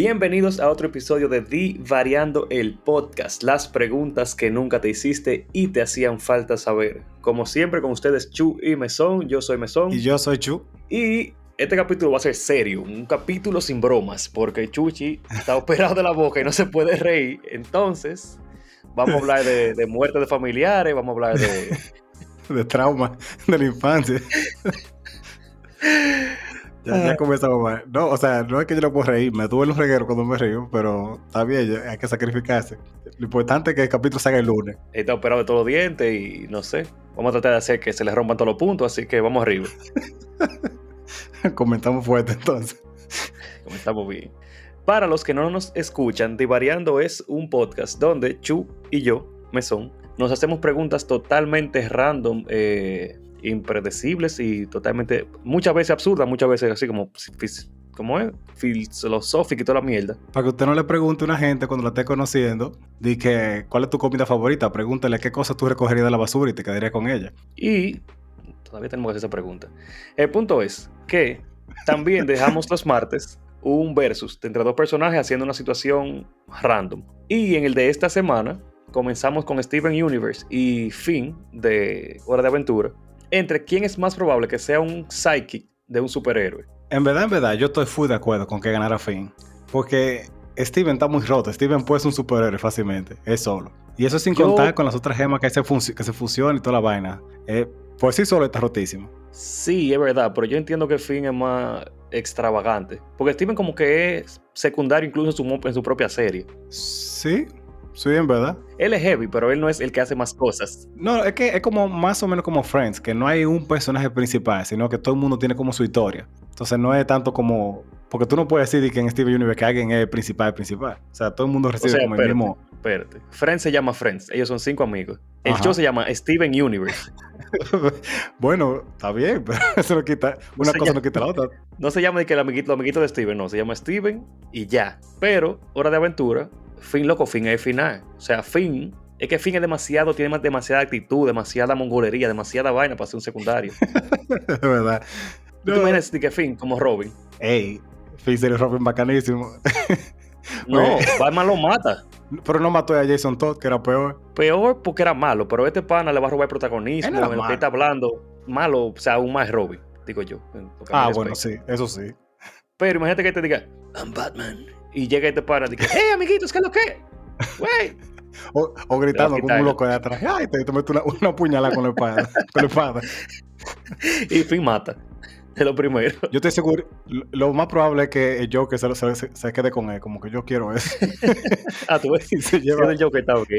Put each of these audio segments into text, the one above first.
Bienvenidos a otro episodio de Di Variando el Podcast, las preguntas que nunca te hiciste y te hacían falta saber. Como siempre con ustedes Chu y Mesón, yo soy Mesón. Y yo soy Chu. Y este capítulo va a ser serio, un capítulo sin bromas, porque Chuchi está operado de la boca y no se puede reír. Entonces, vamos a hablar de, muerte de familiares, vamos a hablar de... de trauma de la infancia. Ya, comenzamos mal. No, o sea, no es que yo no puedo reír, me duele un reguero cuando me río, pero está bien, hay que sacrificarse. Lo importante es que el capítulo salga el lunes. Está operado de todos los dientes y no sé. Vamos a tratar de hacer que se le rompan todos los puntos, así que vamos arriba. Comentamos fuerte entonces. Comentamos bien. Para los que no nos escuchan, Divariando es un podcast donde Chu y yo, Mesón, nos hacemos preguntas totalmente random. Eh, impredecibles y totalmente, muchas veces absurdas, muchas veces así como, como es, filosófica y toda la mierda. Para que usted no le pregunte a una gente cuando la esté conociendo, di que, ¿cuál es tu comida favorita? Pregúntale qué cosas tú recogerías de la basura y te quedarías con ella. Y todavía tenemos que hacer esa pregunta. El punto es que también dejamos los martes un versus entre dos personajes haciendo una situación random. Y en el de esta semana comenzamos con Steven Universe y Finn de Hora de Aventura entre quién es más probable que sea un psychic de un superhéroe. En verdad, en verdad, yo estoy full de acuerdo con que ganara Finn. Porque Steven está muy roto. Steven puede ser un superhéroe fácilmente. Es solo. Y eso sin contar con las otras gemas que se, que se fusionan y toda la vaina. Eh, por sí solo está rotísimo. Sí, es verdad. Pero yo entiendo que Finn es más extravagante. Porque Steven como que es secundario incluso en su, en su propia serie. Sí, Sí, en verdad. Él es heavy, pero él no es el que hace más cosas. No, es que es como más o menos como Friends, que no hay un personaje principal, sino que todo el mundo tiene como su historia. Entonces no es tanto como. Porque tú no puedes decir que en Steven Universe que alguien es el principal, principal. O sea, todo el mundo recibe como el mismo. Espérate. Friends se llama Friends. Ellos son cinco amigos. El show se llama Steven Universe. bueno, está bien, pero eso no quita. Una cosa no quita la otra. No se llama de que el amiguito, el amiguito de Steven, no. Se llama Steven y ya. Pero, Hora de Aventura Finn, loco, Finn es el final. O sea, Finn, es que Finn es demasiado, tiene demasiada actitud, demasiada mongolería, demasiada vaina para ser un secundario. Es verdad. ¿Tú no. imaginas que Finn como Robin? Ey, Finn sería Robin bacanísimo. no, Batman lo mata. Pero no mató a Jason Todd, que era peor. Peor porque era malo, pero este pana le va a robar el protagonismo, en el que está hablando. Malo, o sea, aún más Robin, digo yo. Ah, bueno, sí, eso sí. Pero imagínate que te diga, I'm Batman. Y llega este pana y dice, ¡Hey, amiguitos, qué es lo que! ¡Wey! O, gritando como un loco de atrás. ¡Ay! Te, te meto una, una puñalada con la espada. con la espada. y fin mata. Es lo primero. Yo estoy seguro. Lo, más probable es que el Joker se, se, se, quede con él. Como que yo quiero eso. ah, tú ves. Y se lleva. El Joker está ok.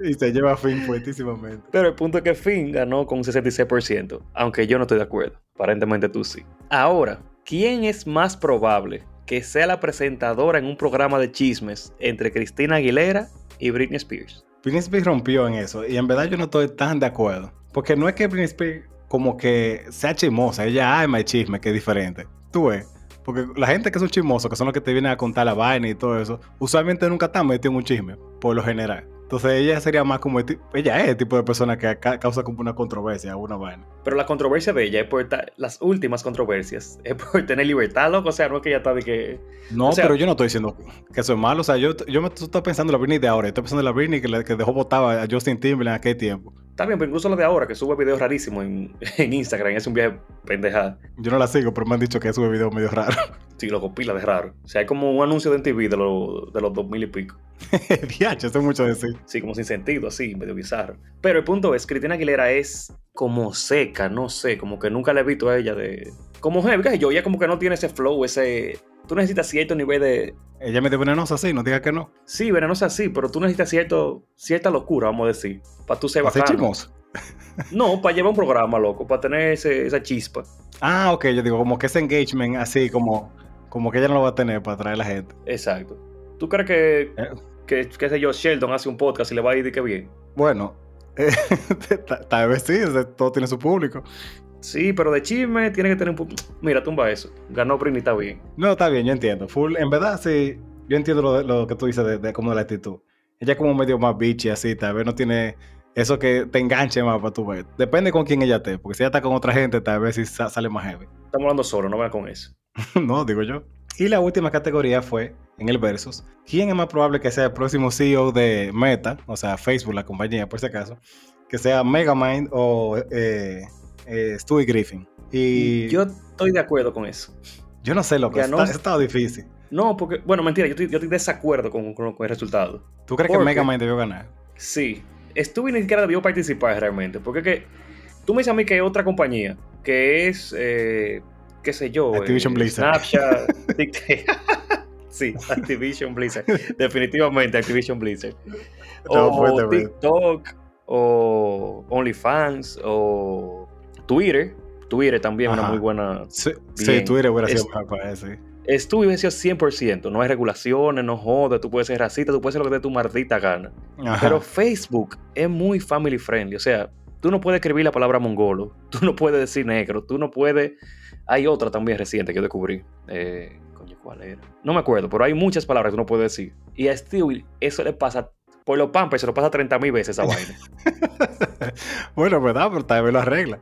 Y se lleva a Finn fuertísimamente. Pero el punto es que Finn ganó con un 66%. Aunque yo no estoy de acuerdo. Aparentemente tú sí. Ahora, ¿quién es más probable que sea la presentadora en un programa de chismes entre Cristina Aguilera y Britney Spears. Britney Spears rompió en eso y en verdad yo no estoy tan de acuerdo. Porque no es que Britney Spears como que sea chismosa, ella ama el chisme, que es diferente. Tú ves, porque la gente que son chismosos, que son los que te vienen a contar la vaina y todo eso, usualmente nunca están metidos en un chisme, por lo general. Entonces ella sería más como, ella es el tipo de persona que causa como una controversia, una vaina. Pero la controversia de ella es por, las últimas controversias, es por tener libertad, loco, o sea, no es que ella está de que... No, pero yo no estoy diciendo que eso es malo, o sea, yo, yo me estoy pensando en la Britney de ahora, estoy pensando en la Britney que, que dejó votar a Justin Timberlake en aquel tiempo. Está bien, pero incluso la de ahora, que sube videos rarísimos en, en Instagram, es un viaje pendejada. Yo no la sigo, pero me han dicho que sube videos medio raros. Sí, loco, pila de raro. O sea, hay como un anuncio de MTV de, lo, de los 2000 y pico. Diacho, eso es mucho decir. Sí, como sin sentido, así, medio bizarro. Pero el punto es, Cristina Aguilera es como seca, no sé, como que nunca le he visto a ella de... Como heavy, yo, ella como que no tiene ese flow, ese... Tú necesitas cierto nivel de... Ella me de venenosa, sí, no digas que no. Sí, venenosa, sí, pero tú necesitas cierto, cierta locura, vamos a decir, para tú ser chismoso? no, para llevar un programa, loco, para tener esa chispa. Ah, ok, yo digo, como que ese engagement así, como, como que ella no lo va a tener para atraer a la gente. Exacto. ¿Tú crees que, eh. que, qué sé yo, Sheldon hace un podcast y le va a ir de que bien? Bueno, tal vez sí, todo tiene su público. Sí, pero de chisme tiene que tener un público. Mira, tumba eso. Ganó Britney, está bien. No, está bien, yo entiendo. Full, en verdad, sí, yo entiendo lo, lo que tú dices de, de, como de la actitud. Ella es como medio más bitchy así, tal vez no tiene eso que te enganche más para tu ver. Depende con quién ella esté, porque si ella está con otra gente, tal vez sí sale más heavy. Estamos hablando solo, no vean con eso. no, digo yo. Y la última categoría fue, en el versus, ¿quién es más probable que sea el próximo CEO de Meta, o sea, Facebook, la compañía, por si acaso, que sea Megamind o eh, eh, Stewie Griffin? Y Yo estoy de acuerdo con eso. yo no sé lo que Ya no- está, ha estado difícil. No, porque, bueno, mentira, yo estoy, yo estoy de desacuerdo con, con- con el resultado. ¿Tú crees que Porque- Megamind debió ganar? Sí, Stewie ni siquiera debió participar realmente, porque que tú me dices a mí que hay otra compañía que es, eh, qué sé yo, Activision eh, Blizzard. Snapchat, sí, Activision Blizzard, definitivamente Activision Blizzard. No, O. TikTok, o OnlyFans, o Twitter. Twitter también es una muy buena. Sí, sí. Twitter hubiera sido Es- mejor para eso. Stewie hubiese sido 100%, no hay regulaciones, no jodas, tú puedes ser racista, tú puedes ser lo que te dé tu maldita gana. Ajá. Pero Facebook es muy family friendly. O sea, tú no puedes escribir la palabra mongolo, tú no puedes decir negro, tú no puedes. Hay otra también reciente que yo descubrí. Eh, coño, ¿cuál era? No me acuerdo, pero hay muchas palabras que tú no puedes decir. Y a Stewie eso le pasa. Por los pampers se lo pasa 30 mil veces esa vaina. bueno, ¿verdad? Pero tal vez lo arregla.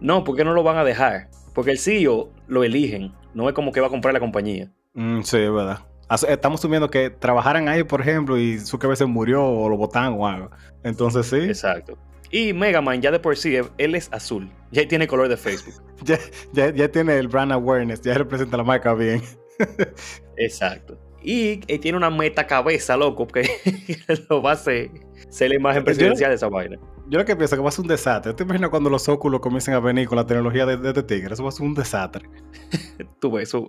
No, porque no lo van a dejar. Porque el CEO lo eligen. No es como que va a comprar la compañía. Mm, sí, es verdad. Estamos asumiendo que trabajaran ahí, por ejemplo, y su cabeza murió o lo botaron o algo. Entonces sí, Exacto. Y Megaman ya de por sí, él es azul. Ya tiene color de Facebook. ya, ya, ya tiene el brand awareness, ya representa la marca bien. Exacto. Y eh, tiene una meta cabeza, loco, que lo va a hacer ser la imagen presidencial de esa vaina. Yo lo que pienso que va a ser un desastre. ¿Te imaginas cuando los óculos comiencen a venir con la tecnología de, de este tigre? Eso va a ser un desastre. Tú ves, eso.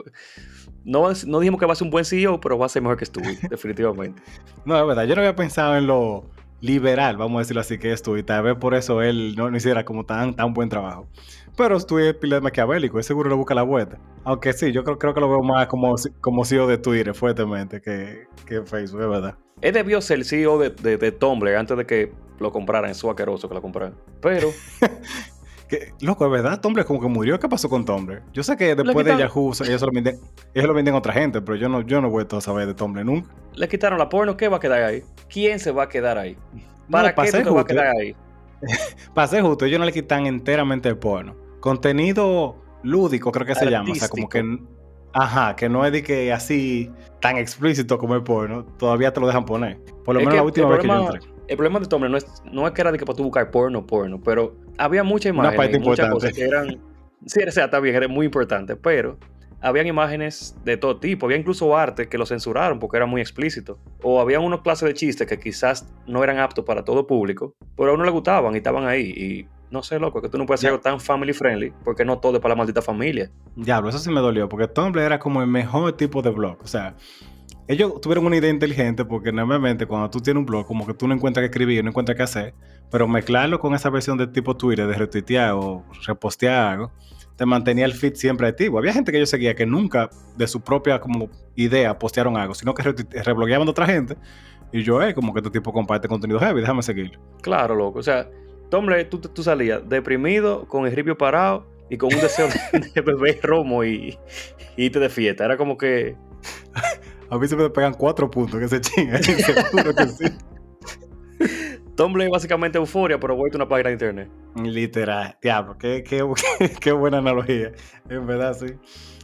No, no dijimos que va a ser un buen CEO, pero va a ser mejor que Stewie, definitivamente. No, es verdad. Yo no había pensado en lo liberal, vamos a decirlo así, que es. Y tal vez por eso él no, no hiciera como tan, tan buen trabajo. Pero tú es pila de maquiavélico, él seguro le busca la vuelta. Aunque sí, yo creo, creo que lo veo más como, como CEO de Twitter fuertemente que, que Facebook, es verdad. Él debió ser el CEO de, de, de Tumblr antes de que lo compraran, es su asqueroso que lo compraran. Pero Que, loco, es verdad, Tumblr como que murió. ¿Qué pasó con Tumblr? Yo sé que después de. Yahoo, ellos se lo venden, ellos lo venden a otra gente, pero yo no, yo no he vuelto a saber de Tumblr nunca. le quitaron la porno, ¿qué va a quedar ahí? ¿Quién se va a quedar ahí? No, ¿Para para qué tú te vas a quedar ahí? Para ser justo, ellos no le quitan enteramente el porno. Contenido lúdico, creo que se llama. O sea, como que. Ajá, que no es de que así tan explícito como el porno, todavía te lo dejan poner. Por lo Es menos la última vez que yo entré. El problema de Tumblr no es, no es que era de que para tú buscar porno, porno, pero había muchas Una imágenes, parte y muchas importante. cosas que eran... Sí, o sea, está bien, era muy importante, pero habían imágenes de todo tipo. Había incluso arte que lo censuraron porque era muy explícito. O había unos clases de chistes que quizás no eran aptos para todo público, pero a uno le gustaban y estaban ahí. Y no sé, loco, que tú no puedes algo tan family friendly porque no todo es para la maldita familia. Diablo, eso sí me dolió, porque Tumblr era como el mejor tipo de blog. O sea, ellos tuvieron una idea inteligente porque normalmente cuando tú tienes un blog, como que tú no encuentras qué escribir, no encuentras qué hacer, pero mezclarlo con esa versión de tipo Twitter, de retuitear o repostear algo, te mantenía el feed siempre activo. Había gente que yo seguía que nunca de su propia como idea postearon algo, sino que reblogueaban de otra gente. Y yo, eh, como que este tipo comparte contenido heavy, déjame seguirlo. Claro, loco. O sea, Tumblr, tú, tú salías deprimido, con el ripio parado y con un deseo de, beber romo y, y irte de fiesta. Era como que A mí se me pegan cuatro puntos que se chingan, seguro que sí. Tumblr es básicamente euforia, pero vuelto una página de internet. Literal, diablo, qué, qué, qué, qué buena analogía. En verdad, sí.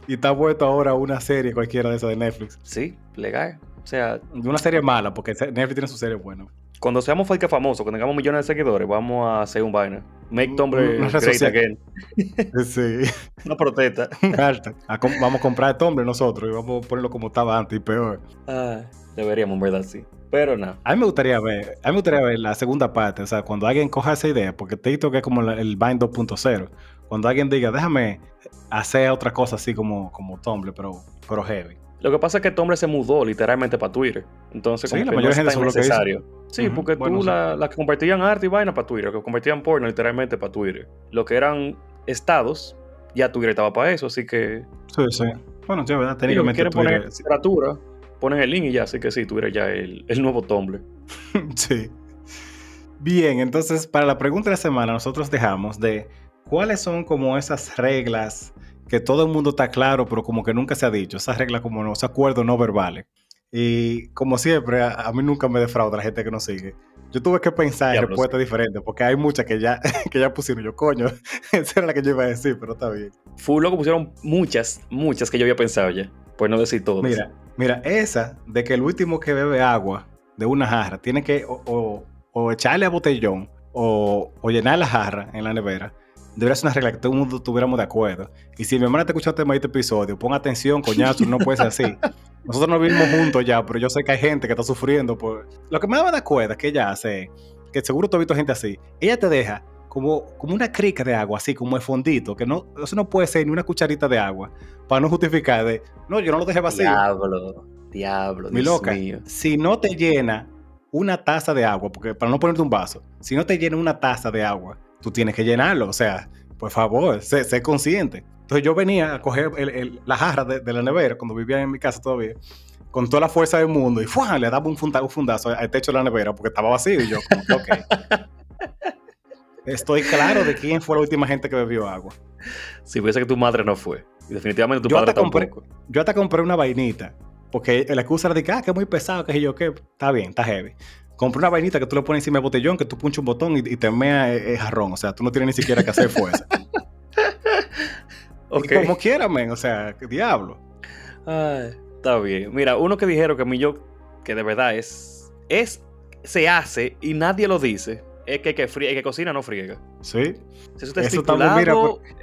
Y está vuelto ahora una serie cualquiera de esas de Netflix. Sí, legal. O sea, Una serie mala, porque Netflix tiene su serie buena. Cuando seamos que famosos, cuando tengamos millones de seguidores, vamos a hacer un vaina. Make Tumblr great again. Sí, Una protesta. A Vamos a comprar Tumblr nosotros y vamos a ponerlo como estaba antes y peor. Ah, deberíamos, en verdad, sí. Pero nada. A mí me gustaría ver, a mí me gustaría ver la segunda parte, o sea, cuando alguien coja esa idea, porque TikTok es como el Vine 2.0. Cuando alguien diga, déjame hacer otra cosa así como, como Tumblr, pero, pero heavy. Lo que pasa es que Tumblr se mudó literalmente para Twitter. Entonces, Sí, como la que no mayoría es gente es lo que Sí, porque bueno, tú sí. la- las que compartían arte y vaina para Twitter, que compartían porno literalmente para Twitter. Lo que eran estados, ya Twitter estaba para eso, así que Sí, sí. Bueno, sí, ¿verdad? si Técnicamente quieren Twitter- poner literatura, ponen el link y ya, así que sí, Twitter ya el, el nuevo Tumblr. Sí. Bien, entonces para la pregunta de la semana nosotros dejamos de cuáles son como esas reglas que todo el mundo está claro, pero como que nunca se ha dicho, esas reglas como no, esos acuerdos no verbales. Y como siempre, a, a mí nunca me defrauda la gente que nos sigue. Yo tuve que pensar en respuestas diferentes, porque hay muchas que ya, que ya pusieron. Yo, coño, esa era la que yo iba a decir, pero está bien. Full loco pusieron muchas, muchas que yo había pensado ya. Por no decir todas. Mira, mira, esa de que el último que bebe agua de una jarra tiene que o, o- o echarle a botellón o, o llenar la jarra en la nevera, debería ser una regla que todo el mundo estuviéramos de acuerdo. Y si mi hermana te escuchaste este episodio, pon atención, coñazo, no puede ser así. Nosotros no vivimos juntos ya, pero yo sé que hay gente que está sufriendo por... Lo que me daba de acuerdo que ella hace, que seguro tú has visto gente así, ella te deja como, como una crica de agua, así como de fondito, que no, eso no puede ser ni una cucharita de agua, para no justificar de, no, yo no lo dejé vacío. Diablo, diablo, Mi Dios loca, mío. si no te llena una taza de agua, porque para no ponerte un vaso, si no te llena una taza de agua, tú tienes que llenarlo. O sea, por favor, sé, sé consciente. Entonces yo venía a coger el- el- la jarra de, de la nevera cuando vivía en mi casa todavía, con toda la fuerza del mundo, y ¡fua! le daba un, funda- un fundazo al techo de la nevera porque estaba vacío. Y yo, como ok. Estoy claro de quién fue la última gente que bebió agua. Si fuese que tu madre no fue. Y definitivamente tu Yo padre compré- tampoco. Yo hasta compré una vainita, porque la excusa era de que, ah, que es muy pesado, que yo, que está bien, está heavy. Compré una vainita que tú le pones encima del botellón, que tú punches un botón y, y te mea el, el jarrón. O sea, tú no tienes ni siquiera que hacer fuerza. Ok. Y como quiera, men, o sea, ¿qué diablo. Ay, está bien. Mira, uno que dijeron que a mí yo, que de verdad es, es, se hace y nadie lo dice, es que que, frie- que cocina no friega. Sí. Si eso está Eso estipulado, mira,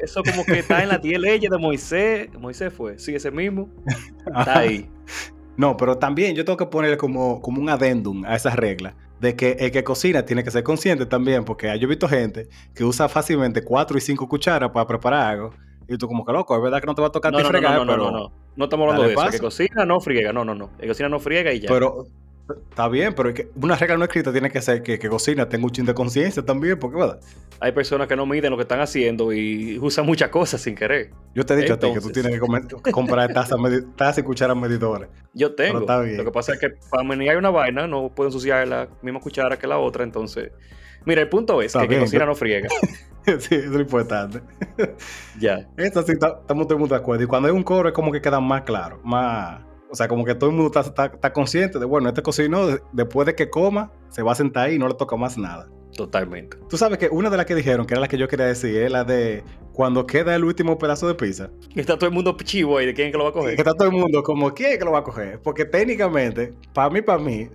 eso como que está en las 10 leyes de Moisés. Moisés fue, sí, ese mismo. Está ahí. No, pero también yo tengo que ponerle como, como un adendum a esa regla de que el que cocina tiene que ser consciente también, porque yo he visto gente que usa fácilmente cuatro y cinco cucharas para preparar algo. Y tú como que loco, es verdad que no te va a tocar No, no, no, fregar, no, no, pero, no, no. No estamos hablando de eso. El que cocina no friega. No, no, no. El que cocina no friega y ya. pero está bien, pero es que una regla no escrita tiene que ser que, que cocina tenga un chin de conciencia también, porque ¿verdad? Hay personas que no miden lo que están haciendo y usan muchas cosas sin querer. Yo te he dicho a ti que tú tienes que comer- comprar tazas y cucharas medidoras. Yo tengo. está bien. Lo que pasa es que para menear una vaina no puedo ensuciar la misma cuchara que la otra. Entonces, mira, el punto es Está que cocina no friega. sí, eso es lo importante. ya. Esto sí, ta- estamos todo el mundo de acuerdo. Y cuando hay un coro es como que queda más claro, más... O sea, como que todo el mundo está, está- está consciente de, bueno, este cocinó, de- después de que coma, se va a sentar ahí y no le toca más nada. Totalmente. Tú sabes que una de las que dijeron, que era la que yo quería decir, es la de cuando queda el último pedazo de pizza. Está todo el mundo chivo ahí de quién es que lo va a coger. está todo el mundo como, ¿quién es que lo va a coger? Porque técnicamente, para mí, para mí,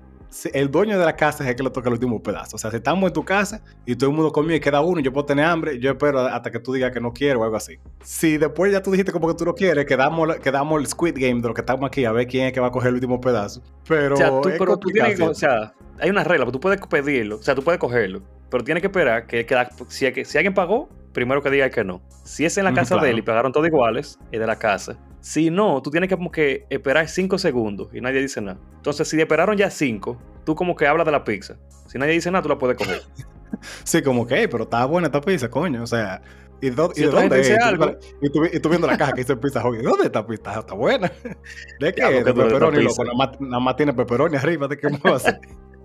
el dueño de la casa es el que le toca el último pedazo. O sea, si estamos en tu casa y todo el mundo comió y queda uno yo puedo tener hambre, yo espero hasta que tú digas que no quiero o algo así. Si después ya tú dijiste como que tú no quieres, quedamos, quedamos el Squid Game de lo que estamos aquí a ver quién es que va a coger el último pedazo. Pero, o sea, tú, pero tú tienes o sea, hay una regla, tú puedes pedirlo, o sea, tú puedes cogerlo, pero tienes que esperar que, si, hay que- si alguien pagó, primero que diga que no. Si es en la casa de él y pagaron todos iguales, es de la casa. Si no, tú tienes que como que esperar 5 segundos y nadie dice nada. Entonces, si esperaron ya 5, tú como que hablas de la pizza. Si nadie dice nada, tú la puedes coger. Sí, como que, "Ey, pero está buena esta pizza, coño. O sea, ¿y, Si y de dónde dice es? Algo. Y tú, y tú viendo la caja que dice pizza Hut, ¿y ¿Dónde está pizza? Está buena. ¿De qué? De pepperoni, loco. Nada más, nada más tiene pepperoni arriba. ¿De qué más va a hacer?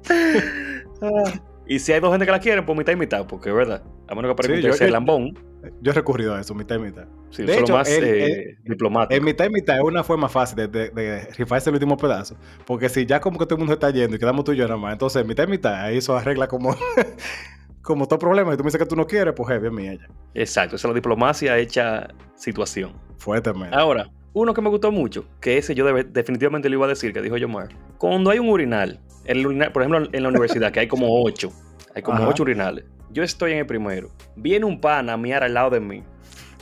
y si hay dos gente que la quieren, pues mitad y mitad, porque es verdad. A menos que aparezca Sí, yo- lambón, Yo he recurrido a eso, mitad y mitad. sí, De hecho, lo más el- eh, diplomático. En mitad y mitad es una forma fácil de, de, de rifarse el último pedazo. Porque si ya como que todo el mundo está yendo y quedamos tú y yo nada más, entonces mitad y mitad, ahí eso arregla como, como todo problema. Si tú me dices que tú no quieres, pues heavy, mía ya. Exacto, esa es la diplomacia hecha situación. Fuertemente. Ahora, uno que me gustó mucho, que ese yo debe- definitivamente le iba a decir, que dijo Yomar. Cuando hay un urinal, el urinal- por ejemplo, en la universidad, que hay como ocho, hay como Ajá. ocho urinales. Yo estoy en el primero. Viene un pana a miar al lado de mí.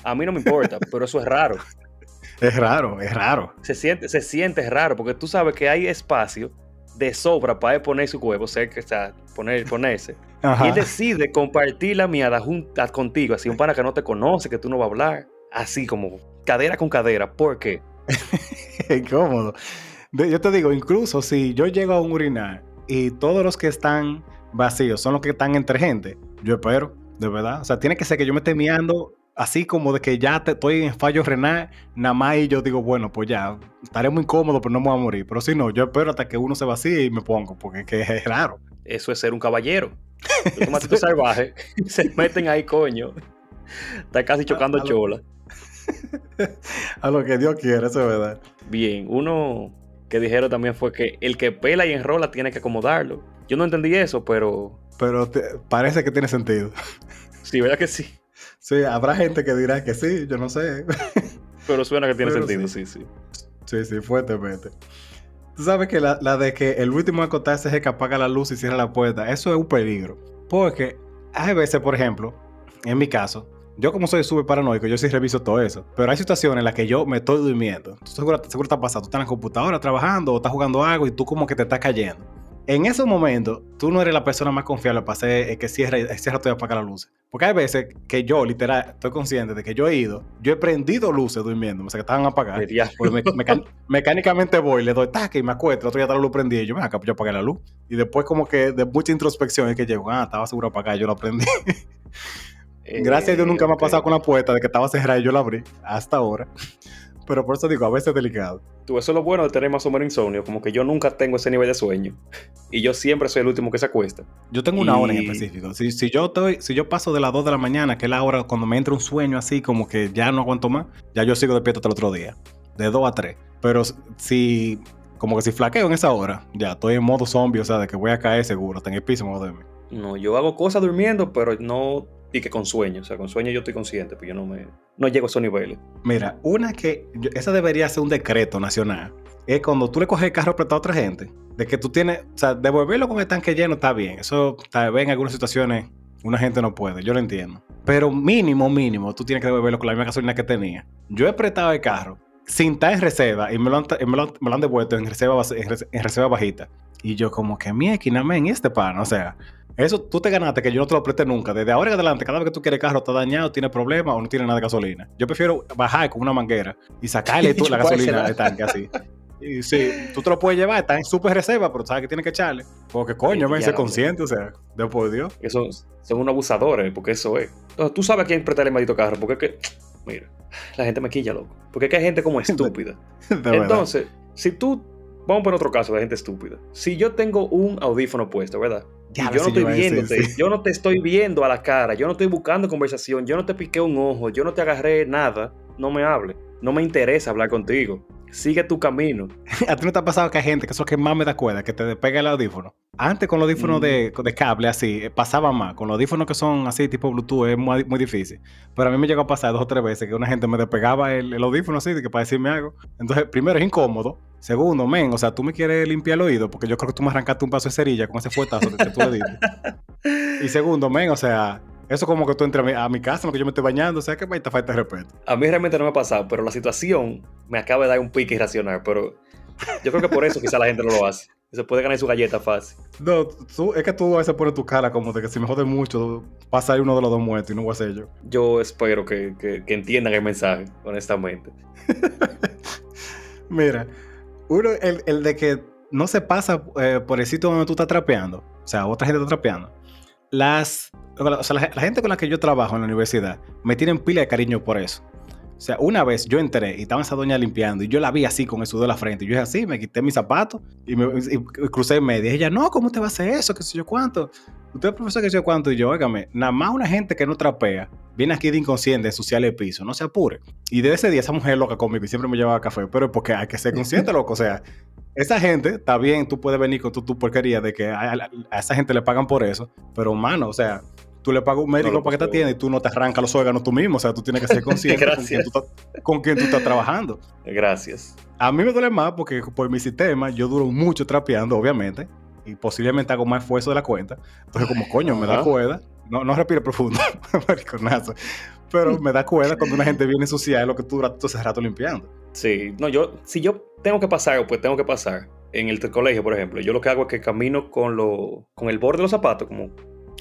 A mí no me importa, pero eso es raro. Es raro, es raro. Se siente, se siente raro, porque tú sabes que hay espacio de sobra para él poner su huevo, o sea, que, poner, ponerse. Y él decide compartir la miada junta contigo, así un pana que no te conoce, que tú no vas a hablar, así como cadera con cadera. ¿Por qué? Incómodo. Yo te digo, incluso si yo llego a un urinar y todos los que están vacíos son los que están entre gente, yo espero, de verdad. O sea, tiene que ser que yo me esté miando así como de que ya te, estoy en fallo renal, nada más y yo digo, bueno, pues ya, estaré muy incómodo, pero no me voy a morir. Pero si no, yo espero hasta que uno se vacíe y me pongo, porque es que es raro. Eso es ser un caballero. Los salvajes se meten ahí, coño. Está casi chocando A- a lo- chola. A lo que Dios quiera, eso es verdad. Bien, uno que dijeron también fue que el que pela y enrola tiene que acomodarlo. Yo no entendí eso, pero... Pero parece que tiene sentido. Sí, ¿verdad que sí? Sí, habrá gente que dirá que sí, yo no sé. Pero suena que tiene sentido, sí. sí, sí. Sí, fuertemente. Tú sabes que la, la de que el último a acotarse es el que apaga la luz y cierra la puerta, eso es un peligro. Porque hay veces, por ejemplo, en mi caso, yo como soy súper paranoico, yo sí reviso todo eso. Pero hay situaciones en las que yo me estoy durmiendo. seguro, seguro te ha pasado. Tú estás en la computadora trabajando o estás jugando algo y tú como que te estás cayendo. En ese momento, tú no eres la persona más confiable para hacer eh, que cierre, cierra todo y apaga las luces. Porque hay veces que yo, literal, estoy consciente de que yo he ido, yo he prendido luces durmiendo, o sea, que estaban apagadas. Pues mecánicamente voy, le doy taque y me acuesto, otro día la luz prendí y yo, venga, yo apagué la luz. Y después como que de mucha introspección es que llego, ah, estaba seguro apagar, yo la prendí. Gracias a Dios nunca me ha pasado con la puerta de que estaba cerrada y yo la abrí, hasta ahora. Pero por eso digo, a veces es delicado. Tú, eso es lo bueno de tener más o menos insomnio, como que yo nunca tengo ese nivel de sueño. Y yo siempre soy el último que se acuesta. Yo tengo una hora en específico. Si, si, yo estoy, si yo paso de las 2 de la mañana, que es la hora cuando me entra un sueño así, como que ya no aguanto más, ya yo sigo despierto hasta el otro día. De 2 a 3. Pero si, como que si flaqueo en esa hora, ya estoy en modo zombie, o sea, de que voy a caer seguro, hasta en el piso me voy a dormir. No, yo hago cosas durmiendo, pero no y que con sueño. O sea, con sueño yo estoy consciente, pero yo no me no llego a esos niveles. Mira, una que esa debería ser un decreto nacional. Es cuando tú le coges el carro prestado a otra gente, de que tú tienes, o sea, devolverlo con el tanque lleno está bien. Eso tal vez en algunas situaciones una gente no puede, yo lo entiendo. Pero mínimo, mínimo, tú tienes que devolverlo con la misma gasolina que tenía. Yo he prestado el carro sin estar en reserva y me lo han, me lo, me lo han devuelto en reserva, en reserva bajita. Y yo como que mi esquina en este pan, o sea, eso tú te ganaste que yo no te lo preste nunca. Desde ahora en adelante, cada vez que tú quieres carro está dañado, tiene problemas o no tiene nada de gasolina. Yo prefiero bajar con una manguera y sacarle tú la gasolina del tanque así. Y sí, tú te lo puedes llevar, está en súper reserva, pero sabes que tienes que echarle. Porque coño, me hice consciente, o sea, después de Dios. Eso, son unos abusadores, porque eso es. tú sabes a quién prestarle el maldito carro, porque es que, mira, la gente me quilla, loco. Porque es que hay gente como estúpida. Entonces, si tú, vamos a poner otro caso de gente estúpida. Si yo tengo un audífono puesto, ¿verdad? Yo no estoy viéndote, yo no te estoy viendo a la cara, yo no estoy buscando conversación, yo no te piqué un ojo, yo no te agarré nada, no me hable. No me interesa hablar contigo. Sigue tu camino. ¿A ti no te ha pasado que hay gente, que eso es que más me da cuenta, que te despega el audífono? Antes con los audífonos de, mm. de, cable así, eh, pasaba más. Con los audífonos que son así, tipo Bluetooth, es muy, muy, difícil. Pero a mí me llegó a pasar dos o tres veces que una gente me despegaba el, el audífono así, de que para decirme algo. Entonces, primero es incómodo. Segundo, men, o sea, tú me quieres limpiar el oído porque yo creo que tú me arrancaste un paso de cerilla con ese fuetazo que, tú le diste. y segundo, men, o sea, eso como que tú entras a mi, casa, en lo que yo me estoy bañando, o sea, que me te falta de respeto. A mí realmente no me ha pasado, pero la situación me acaba de dar un pique irracional, pero yo creo que por eso quizá la gente no lo hace. Se puede ganar su galleta fácil. No, tú, es que tú a veces pones tu cara como de que si me jode mucho, pasa ahí uno de los dos muertos y no voy a ser yo. Yo espero que, que entiendan el mensaje, honestamente. Mira, uno, el, de que no se pasa eh, por el sitio donde tú estás trapeando, o sea, otra gente está trapeando. Las, o sea, la, gente con la que yo trabajo en la universidad me tienen pila de cariño por eso. O sea, una vez yo entré y estaba esa doña limpiando y yo la vi así con el sudor de la frente. Y yo dije así, me quité mis zapatos y, me, crucé en medio. Y ella, no, ¿cómo te va a hacer eso? ¿Qué sé yo cuánto? Usted es profesor, ¿qué sé yo cuánto? Y yo, óigame, nada más una gente que no trapea viene aquí de inconsciente, social el piso, no se apure. Y de ese día esa mujer loca conmigo y siempre me llevaba café, pero porque hay que ser consciente, loco. O sea, esa gente, está bien, tú puedes venir con tu, tu porquería de que a, a, esa gente le pagan por eso, pero mano, o sea, tú le pagas un médico para que te atienda y tú no te arrancas los órganos tú mismo. O sea, tú tienes que ser consciente con, quién tú estás trabajando. Gracias. A mí me duele más porque por mi sistema yo duro mucho trapeando, obviamente, y posiblemente hago más esfuerzo de la cuenta. Entonces, como coño, me da cuerda. No, no respire profundo, mariconazo. Pero me da cuerda cuando una gente viene sucia es lo que tú duras todo ese rato limpiando. Sí, no, yo, si yo tengo que pasar, pues tengo que pasar. En el colegio, por ejemplo, yo lo que hago es que camino con, lo, con el borde de los zapatos, como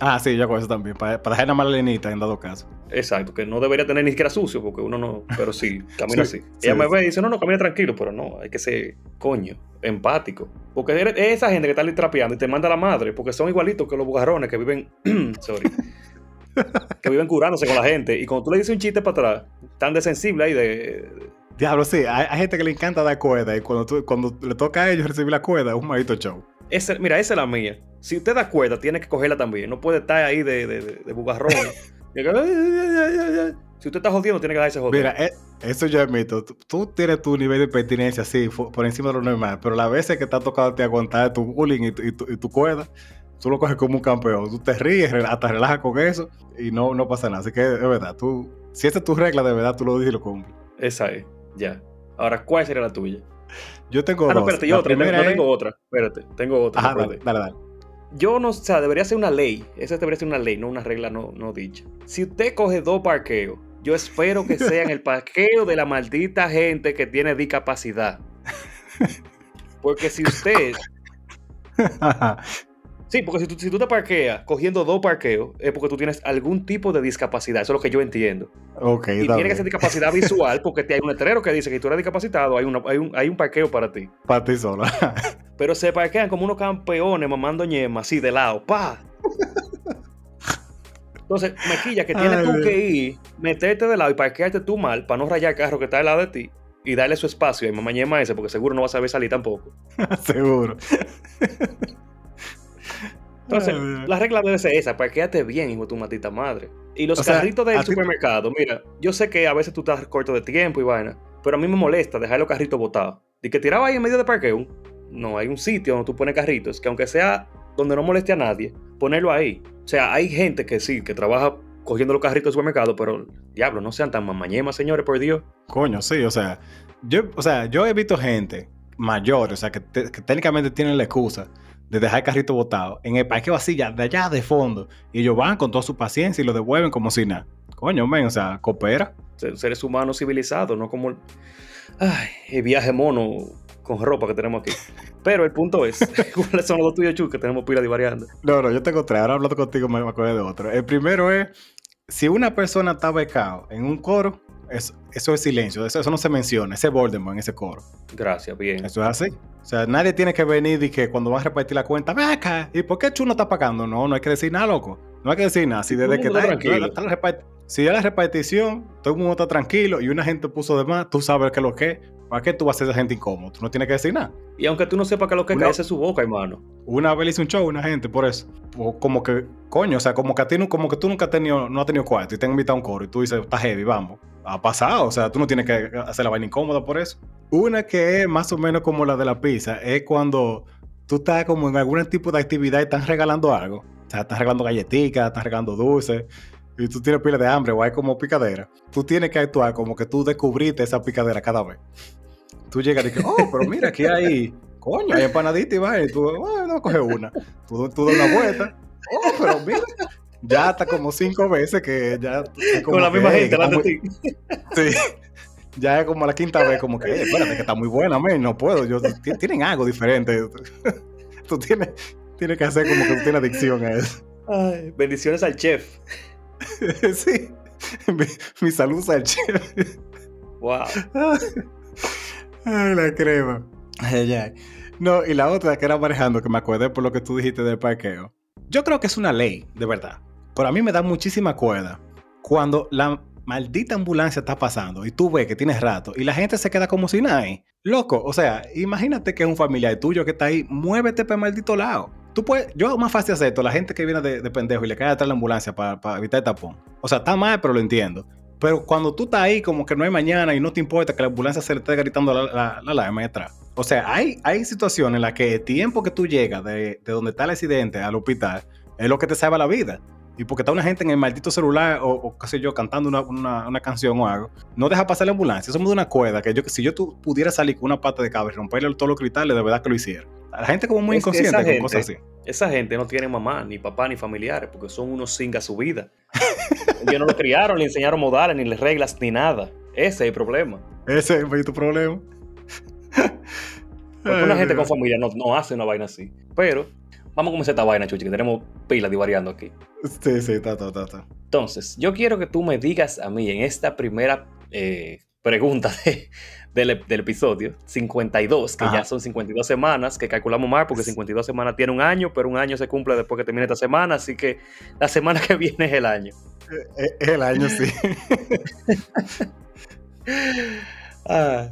Ah, sí, yo con eso también, para, para dejar una malenita en dado caso. Exacto, que no debería tener ni siquiera sucio, porque uno no, pero sí, camina así. Ella me ve y dice, no, no, camina tranquilo, pero no, hay que ser coño, empático. Porque es esa gente que está trapeando y te manda la madre, porque son igualitos que los bugarrones que viven, sorry, que viven curándose con la gente. Y cuando tú le dices un chiste para atrás, tan de sensible ahí de... Diablo, sí, hay, gente que le encanta dar cuerda y cuando, tú, cuando le toca a ellos recibir la cuerda es un maldito show mira, esa es la mía. Si usted da cuerda, tiene que cogerla también. No puede estar ahí de, de, de bugarrón. Si usted está jodiendo, tiene que dejarse joder. Mira, eh, eso ya es mito. Tú, tú tienes tu nivel de pertinencia así, fu- por encima de lo normal, pero las veces que te ha tocado te aguantar tu bullying y tu, y tu, y tu cuerda, tú lo coges como un campeón. Tú te ríes, hasta relajas con eso y no, no pasa nada. Así que es verdad, tú, si esa es tu regla, de verdad tú lo dices y lo cumples. Esa es, ya. Ahora, ¿cuál sería la tuya? Yo tengo Ah, no, espérate, yo otra. No, primera no es- tengo otra. Espérate, tengo otra. Ajá, dale, dale, dale. Yo no, o sea, debería ser una ley. Esa debería ser una ley, no una regla no, no dicha. Si usted coge dos parqueos, yo espero que sean el parqueo de la maldita gente que tiene discapacidad. Porque si usted. Sí, porque si tú, si tú te parqueas cogiendo dos parqueos, es porque tú tienes algún tipo de discapacidad. Eso es lo que yo entiendo. ok, Y tiene que ser discapacidad visual, porque te- hay un letrero que dice que si tú eres discapacitado, hay, una- hay, un, hay un parqueo para ti. Para ti solo. Pero se parquean como unos campeones mamando ñema, así de lado, pa. Entonces, mequilla, que tienes Ay, tú que ir, meterte de lado y parquearte tú mal para no rayar el carro que está al lado de ti y darle su espacio a mamá ñema ese, porque seguro no va a saber salir tampoco. Seguro. Entonces, Dios. la regla debe ser esa, parquéate bien, hijo de tu matita madre. Y los O sea, carritos del ti- supermercado, mira, yo sé que a veces tú estás corto de tiempo y vaina, pero a mí me molesta dejar los carritos botados. Y que tiraba ahí en medio de parqueo, no, hay un sitio donde tú pones carritos, que aunque sea donde no moleste a nadie, ponerlo ahí. O sea, hay gente que sí, que trabaja cogiendo los carritos del supermercado, pero diablo, no sean tan mamañemas, señores, por Dios. Coño, sí, o sea, yo, o sea, yo he visto gente mayor, o sea, que, te- que técnicamente tienen la excusa de dejar el carrito botado en el parqueo así, ya, de allá de fondo, y ellos van con toda su paciencia y lo devuelven como si nada. Coño, men, o sea, coopera. Ser- Seres humanos civilizados, no como el, ay, el viaje mono con ropa que tenemos aquí. Pero el punto es, ¿cuáles son los dos tuyos, Chu, que tenemos pila divariando? No, no, yo tengo tres, ahora hablando contigo me, me acuerdo de otro. El primero es, si una persona está becado en un coro, es- eso es silencio, eso, eso no se menciona, ese es Voldemort en ese coro. Gracias, bien. Eso es así. O sea, nadie tiene que venir y que cuando van a repartir la cuenta, ve acá, ¿y por qué Chu no está pagando? No, no hay que decir nada, loco. No hay que decir nada. Si desde que está, la si ya la repartición, todo el mundo está tranquilo y una gente puso de más, tú sabes que lo que es. ¿Para qué tú vas a hacer esa gente incómodo? Tú no tienes que decir nada. Y aunque tú no sepas que lo que Una- cae es su boca, hermano. Una vez hice un show una gente por eso. O como que, coño, o sea, como que, a ti, como que tú nunca has tenido, no has tenido cuarto y te han invitado a un coro y tú dices, está heavy, vamos. Ha pasado, o sea, tú no tienes que hacer la vaina incómoda por eso. Una que es más o menos como la de la pizza, es cuando tú estás como en algún tipo de actividad y están regalando algo. O sea, están regalando galletitas, están regalando dulces y tú tienes pila de hambre o hay como picadera. Tú tienes que actuar como que tú descubriste esa picadera cada vez. Tú llegas y dices, oh, pero mira, aquí hay, coño, hay empanadita y va, y tú, bueno, no coge una. Tú, tú das una vuelta, oh, pero mira, ya hasta como cinco veces que ya. como Con la que, misma "Ey, gente, delante de muy-". ti. Sí. Ya es como la quinta vez, como que, "Ey, espérate, que está muy buena, men, no puedo. Yo, ti- tienen algo diferente. Tú tienes, tienes que hacer como que tú tienes adicción a eso. Ay, bendiciones al chef. Sí. Mi, mi salud al chef. Wow. Ay, la crema. Ay, ay. No, y la otra que era manejando, que me acordé por lo que tú dijiste del parqueo. Yo creo que es una ley, de verdad. Pero a mí me da muchísima cuerda cuando la maldita ambulancia está pasando y tú ves que tienes rato y la gente se queda como si nada. Loco, o sea, imagínate que es un familiar tuyo que está ahí, muévete para el maldito lado. Tú puedes, yo más fácil acepto la gente que viene de, de pendejo y le cae atrás la ambulancia para, evitar el tapón. O sea, está mal, pero lo entiendo. Pero cuando tú estás ahí como que no hay mañana y no te importa que la ambulancia se le esté gritando la, la, la alarma detrás. O sea, hay, hay situaciones en las que el tiempo que tú llegas de, de donde está el accidente al hospital es lo que te salva la vida. Y porque está una gente en el maldito celular o, o qué sé yo, cantando una, una- canción o algo, no deja pasar la ambulancia. Somos de una cuerda que yo, si yo tu- pudiera salir con una pata de cabra y romperle todos los cristales, de verdad que lo hiciera. La gente como muy Es inconsciente con gente- cosas así. Esa gente no tiene mamá, ni papá, ni familiares, porque son unos singa su vida. Ellos no lo criaron, le enseñaron modales, ni les reglas, ni nada. Ese es el problema. Ese es tu problema. Porque una gente con familia no, no hace una vaina así. Pero, vamos a comenzar esta vaina, Chuchi, que tenemos pilas divariando aquí. Sí, sí, está, está, está, está. Entonces, yo quiero que tú me digas a mí en esta primera eh, pregunta de- del, del episodio 52, que Ajá. ya son 52 semanas, que calculamos mal porque 52 semanas tiene un año, pero un año se cumple después que termine esta semana, así que la semana que viene es el año. Es es el año, sí. Ah.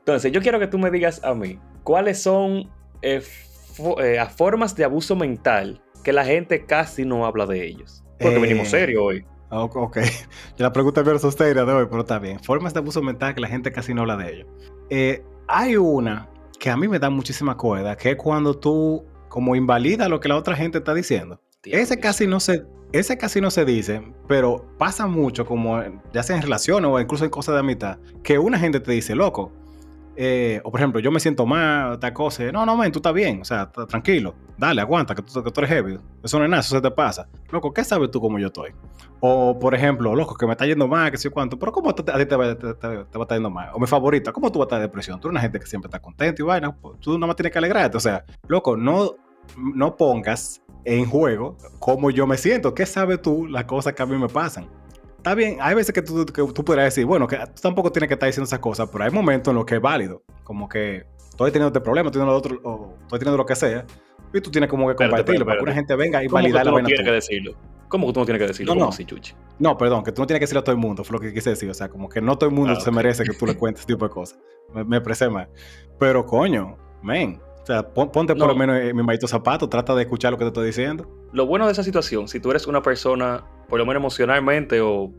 Entonces, yo quiero que tú me digas a mí, ¿cuáles son eh, eh, formas de abuso mental que la gente casi no habla de ellos? Porque Eh, venimos serio hoy. Ah, Ok, la pregunta es sostenible de hoy, pero está bien. Formas de abuso mental que la gente casi no habla de ello. Eh, hay una que a mí me da muchísima cuerda, que es cuando tú como invalida lo que la otra gente está diciendo. Ese casi no se, ese casi no se dice, pero pasa mucho como ya sea en relaciones o incluso en cosas de amistad, que una gente te dice, loco, eh, o por ejemplo, yo me siento mal, tal cosa, no, no, men, tú estás bien, o sea, tranquilo, dale, aguanta, que tú, que tú eres heavy, eso no es nada, eso se te pasa. Loco, ¿qué sabes tú cómo yo estoy? O por ejemplo, loco, que me está yendo mal, que sé cuánto, pero ¿cómo te- a ti te, va- te- te va a estar yendo mal? O mi favorita, ¿cómo tú vas a estar de depresión? Tú eres una gente que siempre está contenta y vaina, pues, tú nada más tienes que alegrarte, o sea, loco, no, no pongas en juego cómo yo me siento, ¿qué sabes tú las cosas que a mí me pasan? Está bien, hay veces que tú, que tú podrías decir, bueno, que tú tampoco tienes que estar diciendo esas cosas, pero hay momentos en los que es válido. Como que estoy teniendo este problema, estoy teniendo lo otro, o estoy teniendo lo que sea, y tú tienes como que Espérate, compartirlo para espérate, que una gente venga y ¿Cómo que validar tú la no vaina tienes que decirlo? ¿Cómo que tú no tienes que decirlo? No, ¿Cómo no. así, chuchi? No, perdón, que tú no tienes que decirle a todo el mundo, fue lo que quise decir. O sea, como que no todo el mundo Ah, se merece que tú le cuentes ese tipo de cosas. Me, me expresé mal. Pero coño, men. O sea, pon- ponte por No. lo menos en mi maldito zapato, trata de escuchar lo que te estoy diciendo. Lo bueno de esa situación, si tú eres una persona, por lo menos emocionalmente o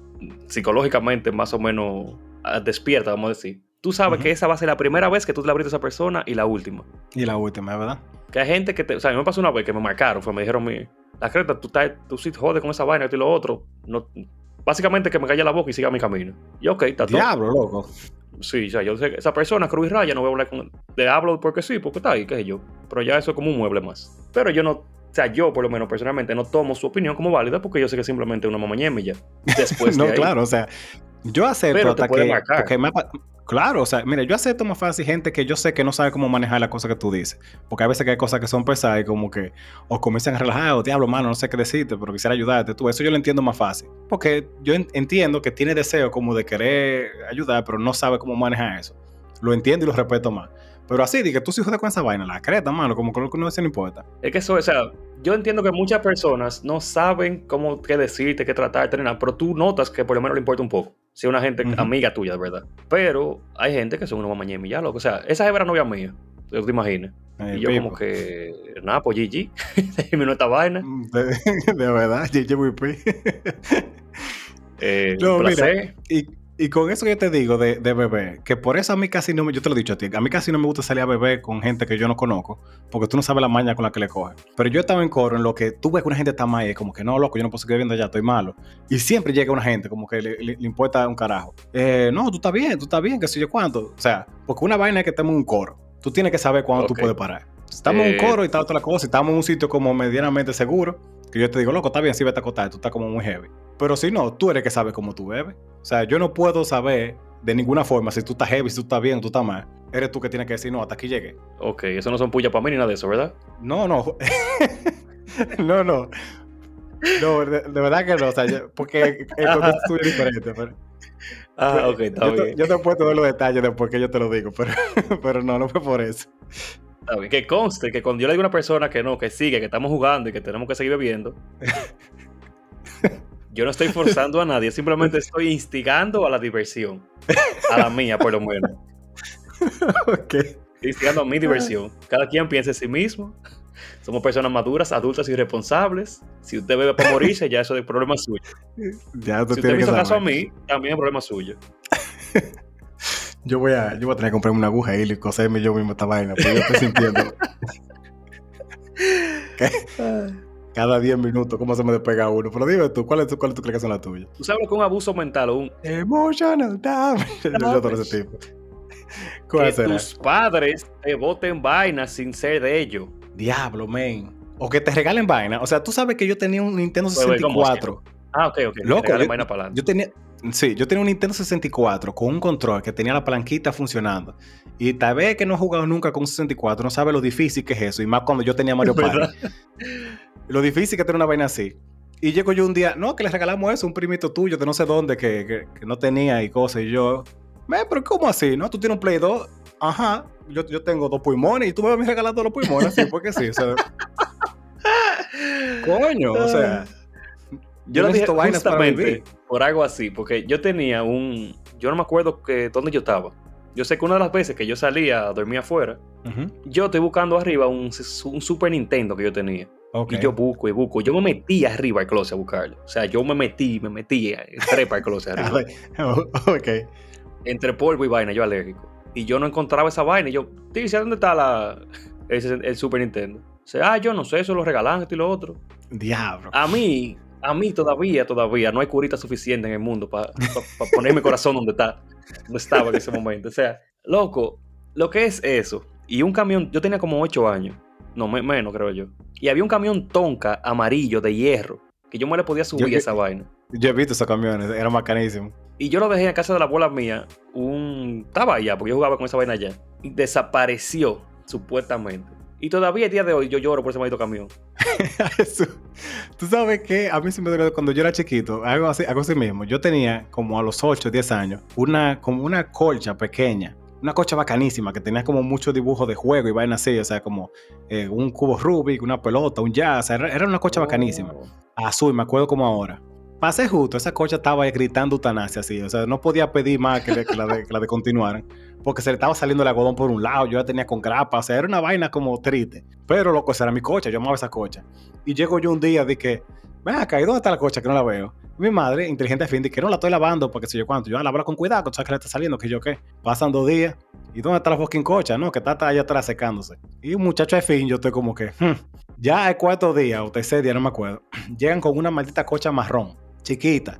psicológicamente más o menos ah, despierta, vamos a decir, tú sabes que esa va a ser la primera vez que tú la abriste a esa persona y la última. Y la última, ¿verdad? Que hay gente que te. O sea, a mí me pasó una vez que me marcaron, fue, me dijeron, mi, la creta, tú, estás, tú sí jodes con esa vaina, esto y lo otro. No, básicamente que me calle la boca y siga mi camino. Y ok, está todo. Diablo, loco. Sí, o sea, yo sé que esa persona, Cruz y Raya, no voy a hablar con Le hablo porque sí, porque está ahí, qué sé yo. Pero ya eso es como un mueble más. Pero yo no. O sea, yo por lo menos personalmente no tomo su opinión como válida porque yo sé que simplemente una mamañema y ya. Después no, de ahí. claro, o sea, yo acepto hasta que. Porque me claro, o sea, mira, yo acepto más fácil gente que yo sé que no sabe cómo manejar las cosas que tú dices. Porque hay veces que hay cosas que son pesadas y como que o comienzan a relajar, o diablo, mano, no sé qué decirte, pero quisiera ayudarte. Tú, eso yo lo entiendo más fácil. Porque yo en- entiendo que tiene deseo como de querer ayudar, pero no sabe cómo manejar eso. Lo entiendo y lo respeto más. Pero así, de que tú sí jodes con esa vaina, la creta, mano, como que lo que uno dice no importa. Es que eso, o sea, yo entiendo que muchas personas no saben cómo qué decirte, qué tratarte, ni nada, pero tú notas que por lo menos le importa un poco. Si es una gente amiga tuya, de verdad. Pero hay gente que son unos mamañema y ya, loco. O sea, esa era novia mía, te imaginas. Eh, y yo Pipo. como que, nada, pues GG, terminó esta vaina. De, de verdad, JJVP. Eh, No, mira. Y, y con eso que yo te digo de, de beber, que por eso a mí casi no me, yo te lo he dicho a ti, a mí casi no me gusta salir a beber con gente que yo no conozco, porque tú no sabes la maña con la que le coge. Pero yo estaba en coro en lo que tú ves que una gente está mal y es como que no, loco, yo no puedo seguir bebiendo ya, estoy malo. Y siempre llega una gente como que le, le- le importa un carajo. Eh, no, tú estás bien, tú estás bien, que sé yo cuánto. O sea, porque una vaina es que estamos en un coro. Tú tienes que saber cuándo tú puedes parar. Si estamos en Eh, un coro y tal otra cosa, si estamos en un sitio como medianamente seguro, que yo te digo, loco, está bien, sí vete a acotar, tú estás como muy heavy. Pero si no, tú eres el que sabe cómo tú bebes. O sea, yo no puedo saber de ninguna forma si tú estás heavy, si tú estás bien, tú estás mal. Eres tú que tienes que decir, no, hasta aquí llegué. Ok, eso no son puya para mí ni nada de eso, ¿verdad? No, no. no, no. No, de, de verdad que no. O sea, yo- porque el contexto tuyo es diferente. Pero, Ah, ok, está yo, te, bien. yo te puedo dar los detalles después que yo te lo digo, pero, pero no, no fue por eso. Está bien. Que conste que cuando yo le digo a una persona que no, que sigue, que estamos jugando y que tenemos que seguir bebiendo, yo no estoy forzando a nadie, simplemente estoy instigando a la diversión. A la mía, por lo menos. ok. Instigando a mi diversión. Cada quien piensa en sí mismo. Somos personas maduras, adultas y responsables. Si usted bebe para morirse, ya eso es problema suyo. Ya tú Si usted me hizo caso a mí, también es problema suyo. Yo voy a, yo voy a tener que comprarme una aguja y coserme yo mismo esta vaina, porque yo estoy sintiendo cada 10 minutos cómo se me despega uno. Pero dime tú, ¿cuál es, cuál tú crees que son las tuyas? ¿Tú sabes que un abuso mental o un Emotional damage. yo, todo ese tipo. ¿Cuál que será? tus padres te boten vainas sin ser de ellos? Diablo, man. O que te regalen vaina. O sea, tú sabes que yo tenía un Nintendo Pues, güey, ¿cómo 64. Ah, ok, ok. Loco, Regalen yo- vaina para adelante. Yo tenía, sí, yo tenía un Nintendo 64 con un control que tenía la palanquita funcionando. Y tal vez que no he jugado nunca con un 64, no sabe lo difícil que es eso. Y más cuando yo tenía Mario Party. Lo difícil que tener una vaina así. Y llego yo un día, no, que le regalamos eso un primito tuyo de no sé dónde que, que- que no tenía y cosas. Y yo, "Me, pero ¿cómo así? ¿No? Tú tienes un Play 2. Ajá, yo, yo tengo dos pulmones y tú me vas a regalar todos los pulmones, sí, porque sí. O sea, coño, o sea. Yo lo dije necesito vainas para vivir. por algo así, porque yo tenía un... Yo no me acuerdo que dónde yo estaba. Yo sé que una de las veces que yo salía a dormir afuera, Ujú. yo estoy buscando arriba un, un Super Nintendo que yo tenía. Y yo busco y busco. Yo me metí arriba al closet a buscarlo. O sea, yo me metí, me metí, para el closet arriba. ok. Entre polvo y vaina, yo alérgico. Y yo no encontraba esa vaina. Y yo, dice, ¿dónde está la, ese- el Super Nintendo? O sea, ah, yo no sé, eso lo regalan, esto y lo otro. Diablo. A mí, a mí todavía, todavía, no hay curita suficiente en el mundo para poner mi corazón donde está, donde estaba en ese momento. O sea, loco, lo que es eso. Y un camión, yo tenía como 8 años, no me- menos creo yo. Y había un camión tonka amarillo de hierro, que yo me le podía subir Yo- a esa vaina. Yo he visto esos camiones, eran bacanísimos. Y yo lo dejé en casa de la abuela mía, un... Estaba allá, porque yo jugaba con esa vaina allá. Y desapareció, supuestamente. Y todavía el día de hoy yo lloro por ese maldito camión. Eso. Tú sabes que a mí se me dolió cuando yo era chiquito, algo así, algo así mismo. Yo tenía como a los 8, 10 años, una, como una colcha pequeña, una colcha bacanísima que tenía como muchos dibujos de juego y vainas así, o sea, como eh, un cubo Rubik, una pelota, un jazz, o sea, era, era una colcha bacanísima. Oh. Azul, me acuerdo como ahora. Pasé justo, esa cocha estaba gritando eutanasia así, o sea, no podía pedir más que, le- que la, de, que la de continuar, porque se le estaba saliendo el algodón por un lado, yo la tenía con grapa, o sea, era una vaina como triste. Pero loco, esa era mi cocha, yo amaba esa cocha. Y llego yo un día de que, ven acá, ¿y dónde está la cocha que no la veo? Mi madre, inteligente fin, de que no la estoy lavando, porque sé yo cuánto, yo "Ah, la con cuidado, que sabes que le está saliendo, que yo qué. Pasan dos días, ¿y dónde está la fucking cocha? No, que está, está allá atrás secándose. Y un muchacho al fin, yo estoy como que, "Hmm". ya el cuarto día o tercer día, no me acuerdo, llegan con una maldita cocha marrón, chiquita.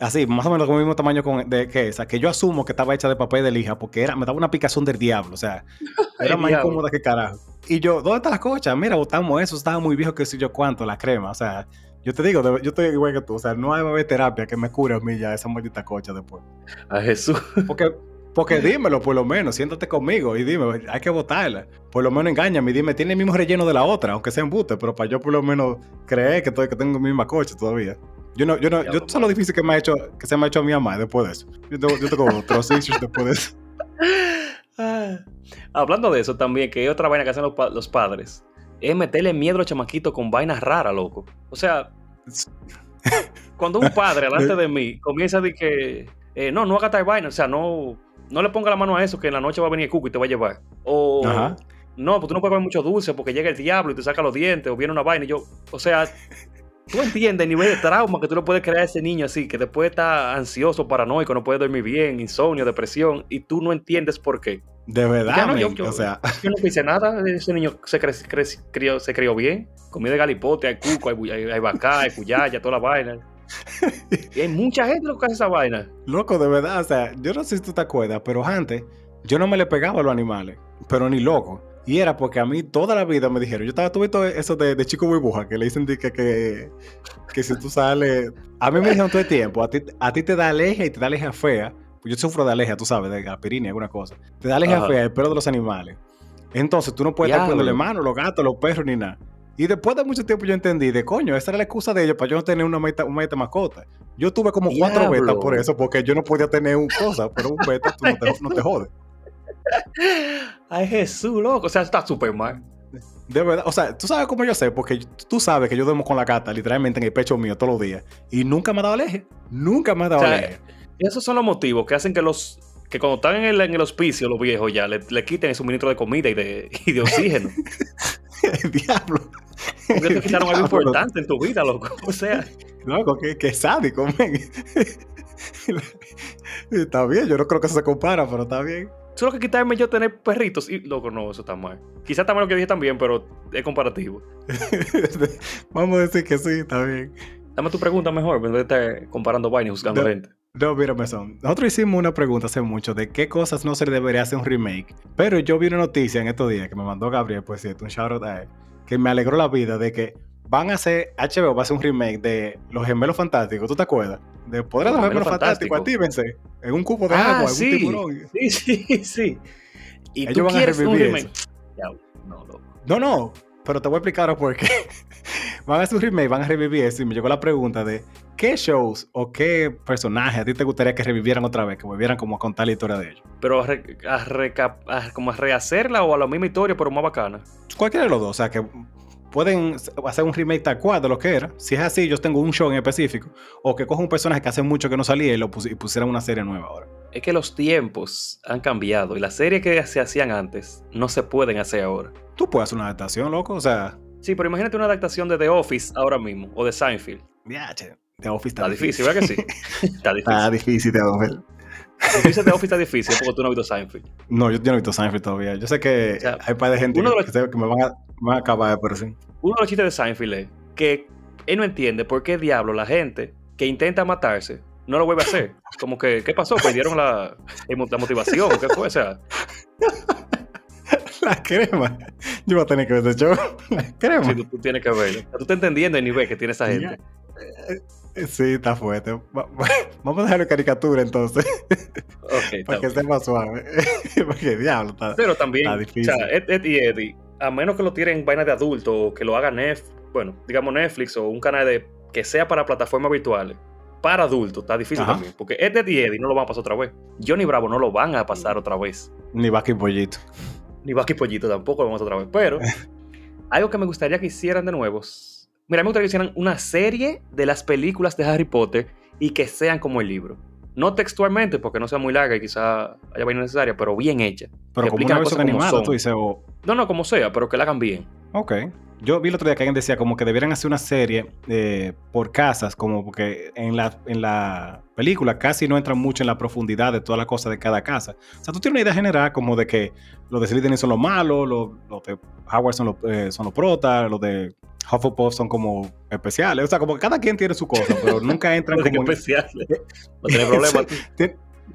Así, más o menos con el mismo tamaño con- de que esa, que yo asumo que estaba hecha de papel de lija, porque era, me daba una picazón del diablo, o sea, era más diablo. incómoda que carajo. Y yo, ¿dónde está la cocha? Mira, botamos eso, estaba muy viejo, que sé yo cuánto, la crema, o sea, yo te digo, yo estoy igual que tú, o sea, no hay terapia que me cure a mí ya esa maldita cocha después. A Jesús. Porque, porque dímelo, por lo menos, siéntate conmigo y dime, hay que botarla. Por lo menos engáñame y dime, tiene el mismo relleno de la otra, aunque sea embute, pero para yo por lo menos creer que, estoy, que tengo mi misma cocha todavía. Yo no, yo no, yo sé lo difícil que me ha hecho, que se me ha hecho a mi mamá después de eso. Yo tengo, yo tengo otros issues después de eso. Ah. Hablando de eso también, que hay otra vaina que hacen los, pa- los padres, es meterle miedo a los chamaquitos con vainas raras, loco. O sea, cuando un padre delante de mí comienza a decir que eh, no, no haga tal vaina, o sea, no, no le ponga la mano a eso, que en la noche va a venir el cuco y te va a llevar. O Ajá. no, pues tú no puedes comer mucho dulce porque llega el diablo y te saca los dientes, o viene una vaina. Y yo, o sea, tú entiendes el nivel de trauma que tú le puedes crear a ese niño así, que después está ansioso, paranoico, no puede dormir bien, insomnio, depresión, y tú no entiendes por qué. De verdad, no, yo- o sea, Yo no hice nada, ese niño se, cre- cre- crió, se crió bien, comida de galipote, hay cuco, hay, hay, hay bacá, hay cuyaya, toda la vaina. Y hay mucha gente lo que hace esa vaina. loco, de verdad, o sea, yo no sé si tú te acuerdas, pero antes yo no me le pegaba a los animales, pero ni loco. Y era porque a mí toda la vida me dijeron, yo estaba, tuve todo eso de, de chico burbuja, que le dicen que, que, que si tú sales, a mí me dijeron todo el tiempo, a ti, a ti te da alergia y te da alergia fea, pues yo sufro de alergia, tú sabes, de aspirina y alguna cosa, te da alergia Ajá. fea el pelo de los animales. Entonces tú no puedes estar poniéndole mano los gatos, los perros ni nada. Y después de mucho tiempo yo entendí de coño, esa era la excusa de ellos para yo no tener una meta, una meta mascota. Yo tuve como cuatro betas por eso, porque yo no podía tener un cosa, pero un beta tú no te, no te jodes. Ay, Jesús, loco. O sea, está súper mal. De verdad, o sea, tú sabes cómo yo sé, porque tú sabes que yo duermo con la gata literalmente en el pecho mío todos los días y nunca me ha dado alergia. Nunca me ha dado O sea. Esos son los motivos que hacen que los que cuando están en el, en el hospicio, los viejos ya, le, le quiten el suministro de comida y de, y de oxígeno. El diablo. Porque te quitaron algo importante en tu vida, loco. O sea, Loco, que, que sádico, men. está bien, yo no creo que eso se compara, pero está bien. Solo que quitarme yo tener perritos. Y, loco, no, eso está mal. Quizás está mal lo que dije también, pero es comparativo. Vamos a decir que sí, está bien. Dame tu pregunta mejor, en vez de estar comparando vainas y juzgando No. gente. No, mira, Mesón. Nosotros hicimos una pregunta hace mucho de qué cosas no se le debería hacer un remake. Pero yo vi una noticia en estos días que me mandó Gabriel, por cierto, un shout out a él, que me alegró la vida de que van a hacer, HBO va a hacer un remake de Los Gemelos Fantásticos, ¿tú te acuerdas? De Gemelos Gemelos Fantásticos, Fantásticos. actívense. En un cubo de Ah, agua, en sí. un tiburón. Sí, sí, sí. Y Ellos tú van a quieres revivir. Diablo, No, loco. No, no, pero te voy a explicar por qué. van a hacer un remake, van a revivir eso y me llegó la pregunta de qué shows o qué personajes a ti te gustaría que revivieran otra vez, que volvieran como a contar la historia de ellos. Pero a re- a a- como a rehacerla o a la misma historia, pero más bacana. Cualquiera de los dos, o sea, que pueden hacer un remake tal cual de lo que era. Si es así, yo tengo un show en específico. O que coja un personaje que hace mucho que no salía y lo pus- y pusieran una serie nueva ahora. Es que los tiempos han cambiado y las series que se hacían antes no se pueden hacer ahora. Tú puedes hacer una adaptación, loco. O sea, Sí, pero imagínate una adaptación de The Office ahora mismo, o de Seinfeld. Che, The Office está, Está difícil, ¿verdad que sí? Está difícil. Está difícil The Office. Si dices The Office está difícil, porque tú no has visto Seinfeld. No, yo, yo no he visto Seinfeld todavía. Yo sé que O sea, hay par de gente uno de que, los- que sé que me van a, me van a acabar, pero sí. Uno de los chistes de Seinfeld es que él no entiende por qué diablo la gente que intenta matarse no lo vuelve a hacer. Como que, ¿qué pasó? ¿Perdieron la, la motivación? ¿Qué fue? O sea, La crema. Yo voy a tener que ver ese show. La crema. tú, tú tienes que verlo. Tú estás entendiendo el nivel que tiene esa gente. Sí, está fuerte. Va- va- Vamos a dejarlo en caricatura entonces, Ok, está para que bien. sea más suave. Porque diablo, está. Pero también, Está o difícil. sea, Ed, Ed y Eddie, a menos que lo tiren en vaina de adulto o que lo haga Netflix, bueno, digamos Netflix o un canal de que sea para plataformas virtuales, para adultos, está difícil Ajá. también. Porque Ed, Ed y Eddie no lo van a pasar otra vez. Johnny Bravo no lo van a pasar otra vez. Ni vaca y pollito. Ni Bucky Pollito tampoco lo vamos a otra vez. Pero algo que me gustaría que hicieran de nuevo. Mira, me gustaría que hicieran una serie de las películas de Harry Potter y que sean como el libro. No textualmente, porque no sea muy larga y quizá haya vaina necesaria, pero bien hecha. Pero Que como una versión animada, tú dices, oh, No, no, como sea, pero que la hagan bien. ok. Yo vi el otro día que alguien decía como que debieran hacer una serie eh, por casas, como porque en la, en la película casi no entran mucho en la profundidad de todas las cosas de cada casa. O sea, tú tienes una idea general como de que los de Slytherin son los malos, los, los de Howard son los, eh, son los protas, los de Hufflepuff son como especiales. O sea, como que cada quien tiene su cosa, pero nunca entran como en- especial. No tiene problema.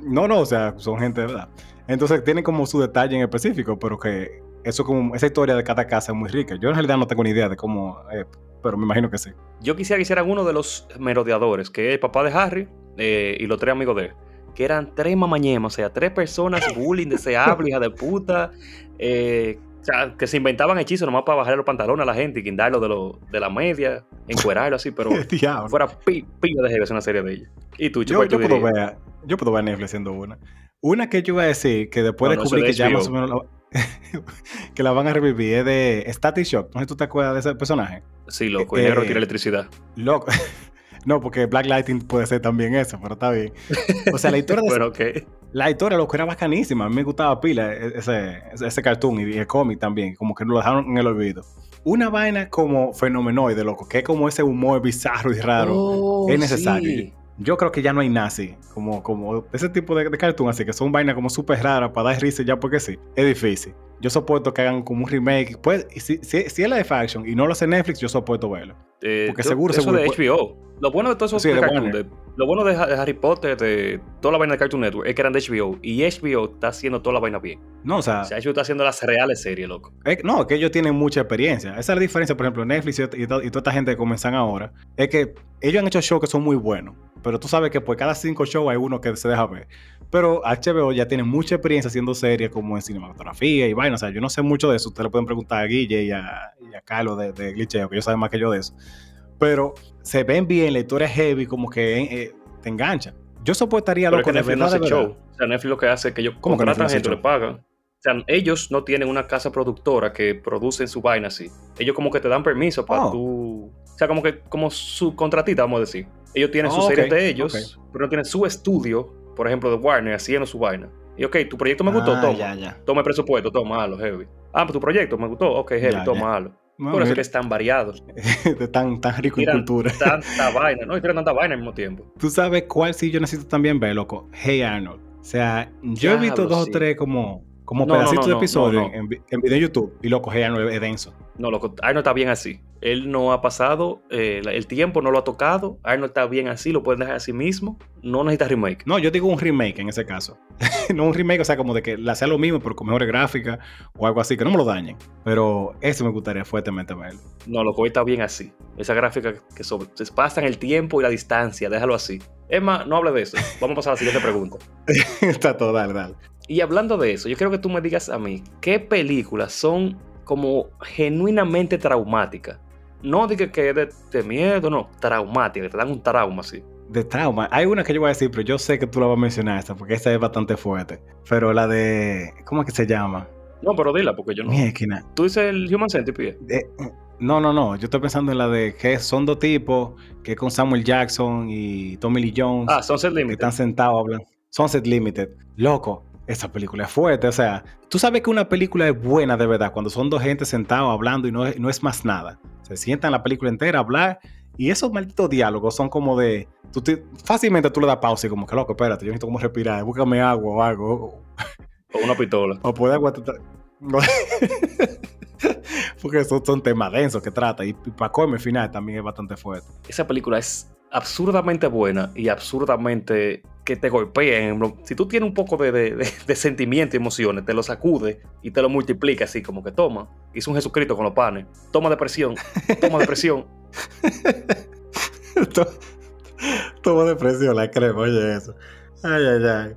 No, no, o sea, son gente de verdad. Entonces tienen como su detalle en específico, pero que eso como esa historia de cada casa es muy rica. Yo en realidad no tengo ni idea de cómo, eh, pero me imagino que sí. Yo quisiera que hicieran uno de los merodeadores, que es el papá de Harry eh, y los tres amigos de él. Que eran tres mamañemas, o sea, tres personas bullying, deseables, hija de puta. eh, o sea, que se inventaban hechizos nomás para bajarle los pantalones a la gente y guindarlo de, lo, de la media, encuerarlo así, pero fuera pi- pila de heavy hacer una serie de ellos. Y tú, yo, ¿cuál tú yo puedo ver, yo puedo ver Netflix haciendo una. Una que yo iba a decir, que después No, descubrí de que ya más o menos la, que la van a revivir, es de Static Shock. No sé si tú te acuerdas de ese personaje. Sí, loco, el negro eh, quiere electricidad. Loco. No, porque Black Lightning puede ser también eso, pero está bien. O sea, la historia de Pero. La historia, loco, era bacanísima. A mí me gustaba pila e- ese, ese, ese cartoon y el cómic también. Como que lo dejaron en el olvido. Una vaina como fenomenoide, loco, que es como ese humor bizarro y raro. Oh, es necesario. sí. Yo creo que ya no hay nazi, como, como ese tipo de, de cartoon, así que son vainas como súper raras para dar risa ya porque sí. Es difícil. Yo soporto que hagan como un remake. Pues, si, si, si es la de Faction y no lo hace Netflix, yo soporto verlo. Eh, Porque yo- seguro, eso seguro, de HBO. Lo bueno de todo eso Sí, de de Cartoon, de- lo bueno de, Ha- de Harry Potter, de toda la vaina de Cartoon Network, es que eran de HBO. Y HBO está haciendo toda la vaina bien. No, o sea, O sea, HBO está haciendo las reales series, loco. Es- no, que ellos tienen mucha experiencia. Esa es la diferencia, por ejemplo, Netflix y, y to- y toda esta gente que comienzan ahora. Es que ellos han hecho shows que son muy buenos. Pero tú sabes que por cada cinco shows hay uno que se deja ver. Pero HBO ya tiene mucha experiencia haciendo series como en cinematografía y vaina. O sea, yo no sé mucho de eso. Ustedes le pueden preguntar a Guille y a, y a Carlos de, de Glitcheo, que ellos saben más que yo de eso. Pero se ven bien, la historia es heavy, como que eh, te engancha. Yo soportaría loco que Netflix no hace show. O sea, Netflix lo que hace es que ellos ¿Cómo que contratan hace gente, le pagan. O sea, ellos no tienen una casa productora que producen su vaina así. Ellos como que te dan permiso para Oh. tú... O sea, como que como su contratita, vamos a decir. Ellos tienen Oh, sus series de ellos, pero no tienen su estudio, por ejemplo, de Warner, haciendo su vaina. Y ok, tu proyecto me gustó, Ah, toma. ya, ya. Toma el presupuesto, toma, hazlo, heavy. Ah, pues tu proyecto me gustó, ok, heavy, Ya, toma, hazlo. Por eso es mira, que están variados. de tan, tan rico en cultura. tanta vaina, ¿no? Y tanta vaina al mismo tiempo. ¿Tú sabes cuál sí yo necesito también ver, loco? Hey Arnold. O sea, yo he visto dos sí. o tres como, como No, pedacitos no, de episodios. En, en video en YouTube. Y loco, Hey Arnold es denso. No, loco, Arnold está bien así. Él no ha pasado, eh, el tiempo no lo ha tocado. Arnold está bien así, lo pueden dejar así mismo. No necesita remake. No, yo digo un remake en ese caso. no un remake, o sea, como de que la sea lo mismo, pero con mejores gráficas o algo así, que no me lo dañen. Pero eso me gustaría fuertemente verlo. No, loco, él está bien así. Esa gráfica que sobre, se pasan el tiempo y la distancia, déjalo así. Más, no hable de eso. Vamos a pasar a la siguiente pregunta. Está todo, dale, dale. Y hablando de eso, yo quiero que tú me digas a mí, ¿qué películas son como genuinamente traumáticas? No diga que es de, de miedo, no, traumáticas, que te dan un trauma así. De trauma. Hay una que yo voy a decir, pero yo sé que tú la vas a mencionar esta, porque esta es bastante fuerte. Pero la de. ¿Cómo es que se llama? No, pero dila, porque yo no. Mi esquina. Tú dices el Human Centipede. No, no, no. Yo estoy pensando en la de que son dos tipos, que es con Samuel Jackson y Tommy Lee Jones, Ah, Sunset que Limited. están sentados hablando. Sunset Limited. Loco, esa película es fuerte. O sea, tú sabes que una película es buena de verdad cuando son dos gente sentados hablando y no, no es más nada. Se sientan la película entera a hablar y esos malditos diálogos son como de. Tú te- fácilmente tú le das pausa y como que loco, espérate, yo necesito como respirar, búscame agua o algo. O una pistola. O poder aguantar. Porque esos son temas densos que trata. Y para comer final también es bastante fuerte. Esa película es absurdamente buena y absurdamente que te golpea. en lo- Si tú tienes un poco de, de- de- de sentimiento y emociones, te lo sacude y te lo multiplica así, como que toma. Hizo un Jesucristo con los panes. Toma depresión, toma depresión. To- Tomo depresión, la crema, oye eso. Ay, ay, ay.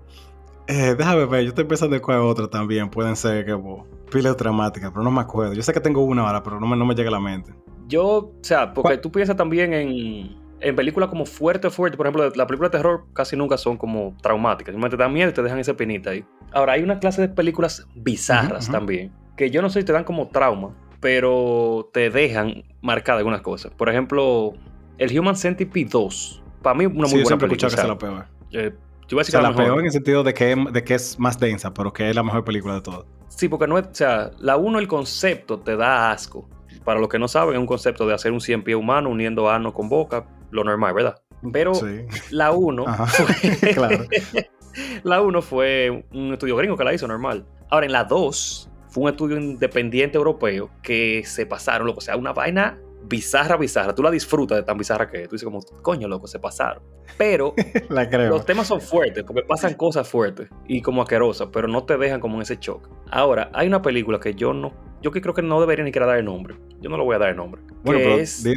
Eh, déjame ver, yo estoy pensando en cuál otra también. Pueden ser que bo, pilas dramáticas, pero no me acuerdo. Yo sé que tengo una ahora, pero no me, no me llega a la mente. Yo, o sea, porque ¿Cuál? tú piensas también en, en películas como fuerte, fuerte. Por ejemplo, las películas de terror casi nunca son como traumáticas. Simplemente te dan miedo y te dejan esa penita ahí. Ahora, hay una clase de películas bizarras Ujú, ujú. también, que yo no sé si te dan como trauma, pero te dejan marcadas algunas cosas. Por ejemplo, el Human Centipede 2. Para mí, una muy sí, yo buena he película. escuchado que es la peor. o eh, yo voy a O decir sea, que la la peor en el sentido de que, es- de que es más densa, pero que es la mejor película de todas. Sí, porque no es, o sea, la uno, el concepto te da asco. Para los que no saben, es un concepto de hacer un cien pie humano uniendo ano con boca, lo normal, ¿verdad? Pero Sí, la 1 Ajá. fue, claro. la 1 fue un estudio gringo que la hizo normal. Ahora en la 2 fue un estudio independiente europeo que se pasaron, loco, o sea, una vaina bizarra, bizarra. Tú la disfrutas de tan bizarra que es. Tú dices como, coño, loco, se pasaron. Pero La creo. los temas son fuertes porque pasan cosas fuertes y como asquerosas, pero no te dejan como en ese shock. Ahora, hay una película que yo no, yo que creo que no debería ni siquiera dar el nombre. Yo no le voy a dar el nombre. Bueno, que pero es- di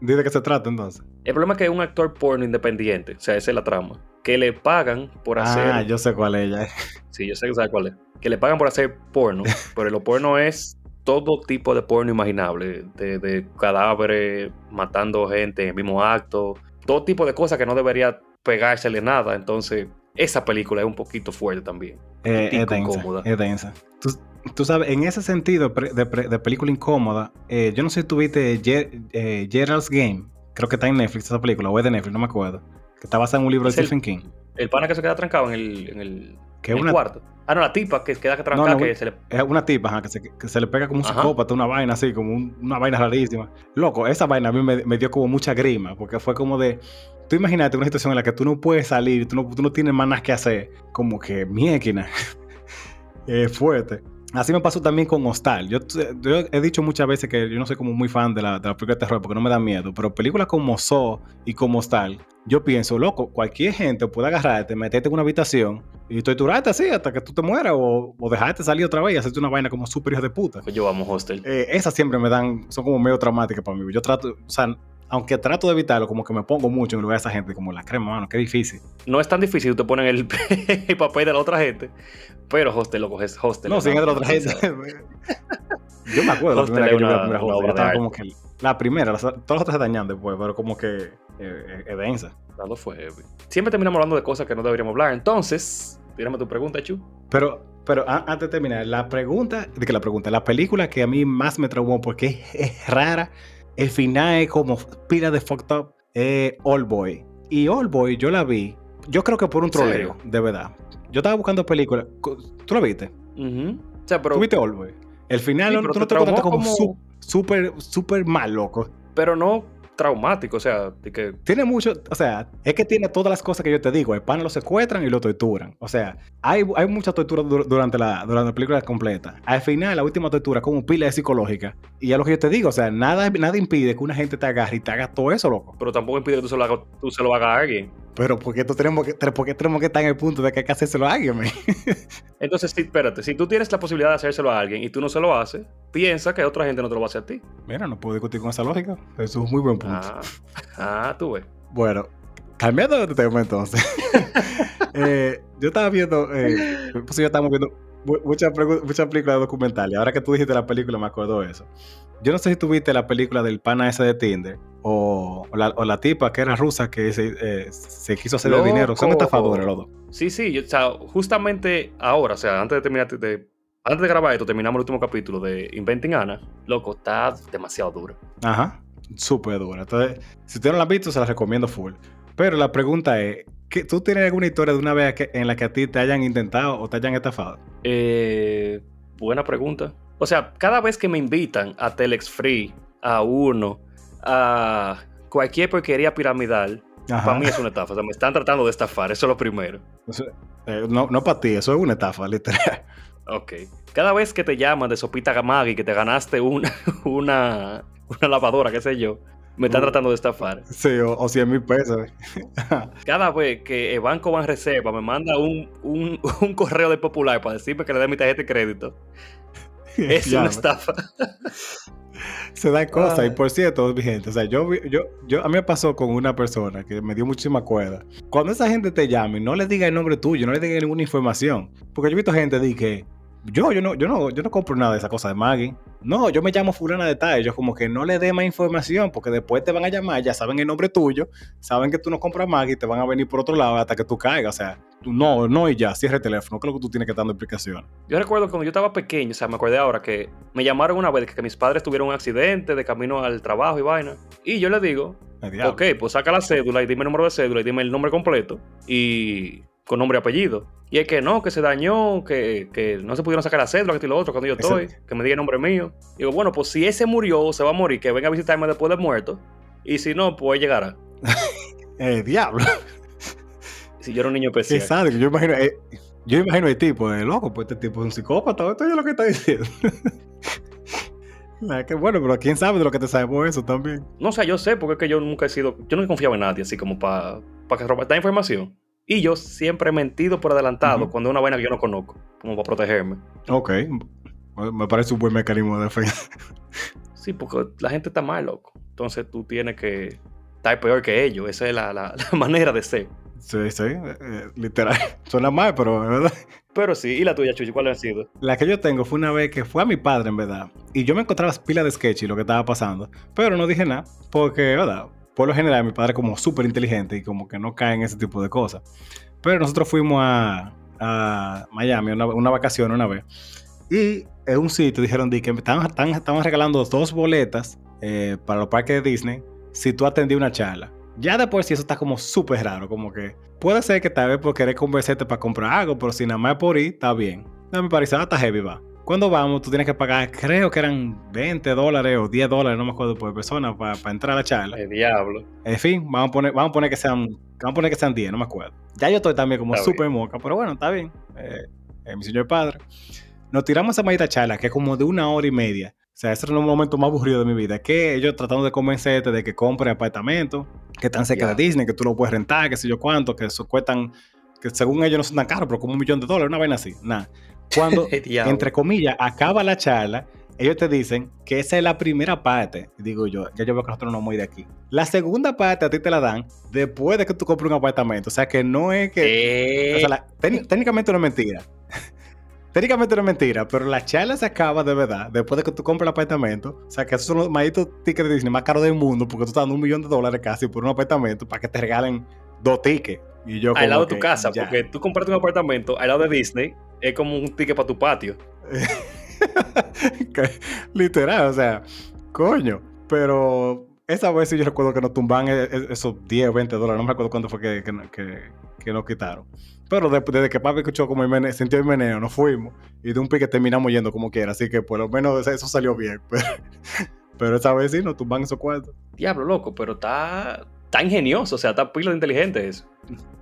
de qué se trata entonces. el problema es que es un actor porno independiente, o sea, esa es la trama, que le pagan por hacer... Ah, yo sé cuál es ella. Sí, yo sé que sabes cuál es. Que le pagan por hacer porno, pero lo porno es todo tipo de porno imaginable, de, de cadáveres matando gente en el mismo acto, todo tipo de cosas que no debería pegársele nada. Entonces, esa película es un poquito fuerte también. Eh, es densa. Es densa. Tú, tú sabes, en ese sentido de, de película incómoda, eh, yo no sé si tuviste Ger- eh, Gerald's Game. Creo que está en Netflix esa película, o es de Netflix, no me acuerdo. Que está basada en un libro de Es el- Stephen King. El pana que se queda trancado en el, en el, Que en es el cuarto. Ah, no, la tipa que queda trancada, No, no, que se le... es una tipa ajá, que, se, que se le pega como un Ajá. psicópata, una vaina así, como un- una vaina rarísima. Loco, esa vaina a mí me, me dio como mucha grima, porque fue como de. Tú imagínate una situación en la que tú no puedes salir, tú no, tú no tienes más nada que hacer, como que miéquina. eh, fuerte. Así me pasó también con Hostal. Yo, yo he dicho muchas veces que yo no soy como muy fan de la, de la película de terror porque no me da miedo, pero películas como Saw y como Hostal, yo pienso, loco, cualquier gente puede agarrarte, meterte en una habitación y torturarte así hasta que tú te mueras o, o dejarte salir otra vez y hacerte una vaina como súper de puta. Yo vamos hostel. Eh, esas siempre me dan, son como medio traumáticas para mí. Yo trato, o sea, aunque trato de evitarlo, como que me pongo mucho en lugar de esa gente, como la crema, mano, qué difícil. No es tan difícil, te pones el, el papel de la otra gente, pero hostel lo coges hostel. No, sin de la otra gente. yo me acuerdo la Hostel primera es que yo vi una- la primera una Hostel, yo estaba como que la primera, las- todas las otras se dañan después, pero como que eh, eh, es densa. Fue. Siempre terminamos hablando de cosas que no deberíamos hablar. Entonces, tírame tu pregunta, Chu. Pero, pero antes de terminar, la pregunta, de que la pregunta, la película que a mí más me traumó porque es rara, el final es como pila de fucked up, es All Boy. Y All Boy yo la vi, yo creo que por un troleo, de verdad. Yo estaba buscando películas, ¿tú la viste? Ujú. O sea, pero, ¿Tú viste All Boy? El final Sí, no- tú no te te como como- su- súper, súper mal, loco. pero no traumático. O sea, de que Tiene mucho, o sea, es que tiene todas las cosas que yo te digo. El pana lo secuestran y lo torturan. O sea, hay, hay mucha tortura dur- durante la, durante la película completa. Al final, la última tortura, como pila de psicológica. Y a lo que yo te digo, o sea, nada, nada impide que una gente te agarre y te haga todo eso, loco. pero tampoco impide que tú se lo, hagas, tú se lo hagas a alguien. Pero ¿por qué, tenemos que, por qué tenemos que estar en el punto de que hay que hacérselo a alguien, man? Entonces, sí, espérate, si tú tienes la posibilidad de hacérselo a alguien y tú no se lo haces, piensa que otra gente no te lo va a hacer a ti. Mira, no puedo discutir con esa lógica. Eso es un muy buen punto. Ah, ah, tú ves. Bueno, cambiando de tema entonces. Eh, yo estaba viendo, eh, pues ya estamos viendo mu- muchas muchas películas documentales. Ahora que tú dijiste la película, me acuerdo de eso. Yo no sé si tú viste la película del pana ese de Tinder o, o la, o la tipa que era rusa que se, eh, se quiso hacer de dinero. Son estafadores los dos. Sí, sí, yo- o sea, justamente ahora, o sea, antes de terminar de, antes de grabar esto, terminamos el último capítulo de Inventing Anna. Loco, está demasiado duro. Ajá, súper dura. Entonces, si usted no la han visto, se la recomiendo full. Pero la pregunta es, ¿qué- ¿tú tienes alguna historia de una vez que- en la que a ti te hayan intentado o te hayan estafado? Eh, buena pregunta. O sea, cada vez que me invitan a Telex Free, a Uno, a cualquier porquería piramidal, Ajá. para mí es una estafa. O sea, me están tratando de estafar, eso es lo primero. Eh, no, no para ti, eso es una estafa, literal. Ok. Cada vez que te llaman de Sopita Gamagi que te ganaste una, una, una lavadora, qué sé yo, me están Uh. tratando de estafar. Sí, o, o 100 mil pesos. Cada vez que el Banco Banreserva me manda un, un, un correo de Popular para decirme que le dé mi tarjeta de crédito, es Ya, una estafa. Se da cosas. Y por cierto, mi gente, o sea, yo, yo, yo, a mí me pasó con una persona que me dio muchísima cuerda. Cuando esa gente te llame, no le diga el nombre tuyo, no le diga ninguna información. Porque yo he visto gente de que yo, yo no, yo no, yo no compro nada de esa cosa de Maggie. No, yo me llamo fulana de tal. Yo como que no le dé más información porque después te van a llamar, ya saben el nombre tuyo, saben que tú no compras Maggie y te van a venir por otro lado hasta que tú caigas. O sea, tú no, no y ya, cierra el teléfono. ¿Qué es lo que tú tienes que dando explicaciones? Yo recuerdo cuando yo estaba pequeño, o sea, me acordé ahora que me llamaron una vez que mis padres tuvieron un accidente de camino al trabajo y vaina. Y yo le digo, ok, pues saca la cédula y dime el número de cédula y dime el nombre completo y con nombre y apellido. Y es que no, que se dañó, que, que no se pudieron sacar la cédula, que esto y lo otro, cuando yo estoy, que me diga el nombre mío. Digo, bueno, pues si ese murió o se va a morir, que venga a visitarme después de muerto. Y si no, pues llegará. El diablo. Si yo era un niño especial. sádico. Yo imagino, eh, yo imagino el tipo, eh, loco, pues este tipo es un psicópata, esto es lo que está diciendo. Qué bueno, pero quién sabe de lo que te sabemos eso también. No, o sea, yo sé porque es que yo nunca he sido, yo nunca confiaba en nadie así como para pa que robar esta información. Y yo siempre he mentido por adelantado cuando es una vaina que yo no conozco, como para protegerme. Ok, me parece un buen mecanismo de defensa. Sí, porque la gente está mal, loco. Entonces tú tienes que estar peor que ellos. Esa es la, la- la manera de ser. Sí, sí, eh, eh, literal. Suena mal, pero es verdad. Pero sí, ¿y la tuya, Chuchi? ¿Cuál ha sido? La que yo tengo fue una vez que fue a mi padre, en verdad. Y yo me encontraba las pilas de sketch y lo que estaba pasando. Pero no dije nada, porque, ¿verdad? Por lo general, mi padre como súper inteligente y como que no cae en ese tipo de cosas. Pero nosotros fuimos a, a Miami, una, una vacación una vez. Y en un sitio dijeron di que estaban, regalando dos boletas eh, para los parques de Disney si tú atendías una charla. Ya de por sí eso está como súper raro, como que puede ser que tal vez por querer convencerte para comprar algo, pero si nada más por ir, está bien. No, me pareció hasta heavy, va. Cuando vamos, tú tienes que pagar, creo que eran 20 dólares o 10 dólares, no me acuerdo por persona, para entrar a la charla. El diablo. En fin, vamos a poner, vamos a poner que sean, vamos a poner que sean 10, no me acuerdo. Ya yo estoy también como súper moca, pero bueno, está bien. Eh, eh, mi señor padre. Nos tiramos esa maldita charla que es como de una hora y media. O sea, ese era un momento más aburrido de mi vida. Que ellos tratando de convencerte de que compre apartamentos, que están cerca Ya. de Disney, que tú lo puedes rentar, que sé yo cuánto, que eso cuestan, que según ellos no son tan caros, pero como un millón de dólares, una vaina así. Nada. Cuando, entre comillas, acaba la charla, ellos te dicen que esa es la primera parte. Digo yo, ya yo veo que nosotros no vamos a ir de aquí. La segunda parte a ti te la dan después de que tú compres un apartamento. O sea, que no es que... Eh, O sea, la- técnic- técnicamente no es mentira. técnicamente no es mentira, pero la charla se acaba de verdad después de que tú compres el apartamento. O sea, que esos son los malditos tickets de Disney más caros del mundo porque tú estás dando un millón de dólares casi por un apartamento para que te regalen dos tickets. Y yo al lado de tu casa, ya. porque tú compraste un apartamento al lado de Disney, es como un ticket para tu patio. Literal, o sea, coño. Pero esa vez sí yo recuerdo que nos tumban e- e- esos 10 o 20 dólares. No me acuerdo cuánto fue que, que, que- que nos quitaron. Pero de- desde que papi escuchó como el mene- sintió el meneo, nos fuimos. Y de un pique terminamos yendo como quiera. Así que por lo menos eso salió bien. Pero, pero esa vez sí nos tumban esos cuartos. Diablo, loco, pero está, está ingenioso, o sea, está pila de inteligente eso.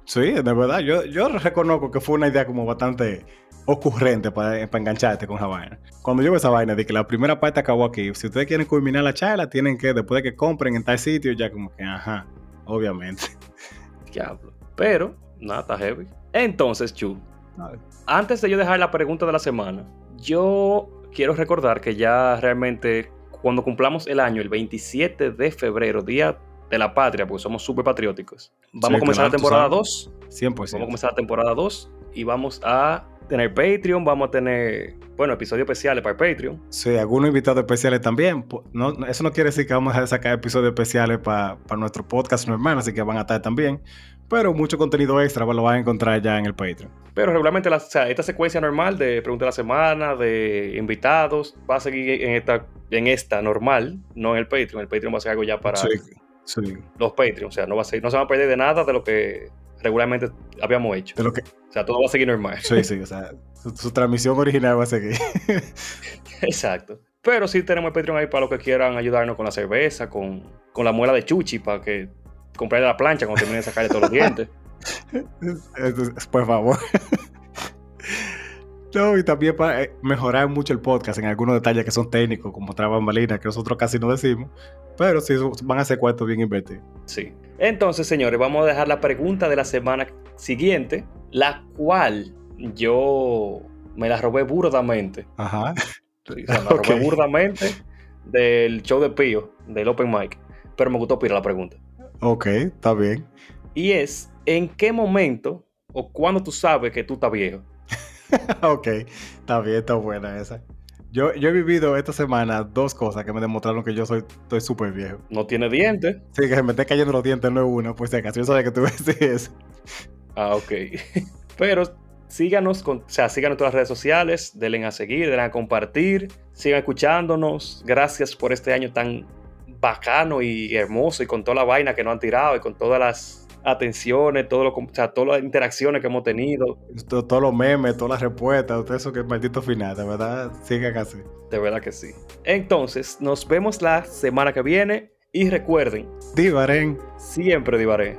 Sí, de verdad. Yo, yo reconozco que fue una idea como bastante ocurrente para, para engancharte con esa vaina. Cuando yo veo esa vaina de que la primera parte acabó aquí, si ustedes quieren culminar la charla, tienen que, después de que compren en tal sitio, ya como que, ajá, obviamente. Diablo. Pero, nada, está heavy. Entonces, Chu, antes de yo dejar la pregunta de la semana, yo quiero recordar que ya realmente cuando cumplamos el año, el 27 de febrero, Día de la Patria, porque somos súper patrióticos, vamos Sí, a comenzar claro, la temporada sabes. 2. 100%. Vamos a comenzar la temporada 2 y vamos a tener Patreon, vamos a tener, bueno, episodios especiales para el Patreon. Sí, algunos invitados especiales también. No, eso no quiere decir que vamos a sacar episodios especiales para nuestro podcast normal, así que van a estar también. Pero mucho contenido extra lo van a encontrar ya en el Patreon. Pero regularmente la- o sea, esta secuencia normal de preguntas de la semana, de invitados, va a seguir en esta, en esta normal, no en el Patreon. El Patreon va a ser algo ya para Sí, sí. los Patreons. O sea, no, va a ser, no se van a perder de nada de lo que regularmente habíamos hecho. De lo que... O sea, todo va a seguir normal. Sí, sí, o sea, su, su transmisión original va a seguir. Exacto. Pero sí tenemos el Patreon ahí para los que quieran ayudarnos con la cerveza, con, con la muela de chuchi, para que comprarle la plancha cuando termine de sacarle todos los dientes. Por favor. No, y también para eh, mejorar mucho el podcast en algunos detalles que son técnicos, como otra bambalina, que nosotros casi no decimos, pero sí van a ser cuentos bien invertidos. Sí. Entonces, señores, vamos a dejar la pregunta de la semana siguiente, la cual yo me la robé burdamente. Ajá. Sí, o sea, me la robé Ok. burdamente del show de Pío, del Open Mic. Pero me gustó Pío la pregunta. Ok, está bien. Y es, ¿en qué momento o cuándo tú sabes que tú estás viejo? ok, está bien, está buena esa. Yo, yo he vivido esta semana dos cosas que me demostraron que yo soy estoy súper viejo. No tiene dientes. Sí, que se me esté cayendo los dientes no es una, pues si acaso yo sabía que tú decir eso. Ah, ok. Pero síganos, con, o sea, síganos en todas las redes sociales, denle a seguir, denle a compartir, sigan escuchándonos. Gracias por este año tan bacano y hermoso y con toda la vaina que nos han tirado y con todas las atenciones, todo lo, o sea, todas las interacciones que hemos tenido. To- Todos los memes, todas las respuestas, todo eso que es maldito final, de verdad, sigan así. De verdad que sí. Entonces, nos vemos la semana que viene y recuerden, Divaren. siempre divaré.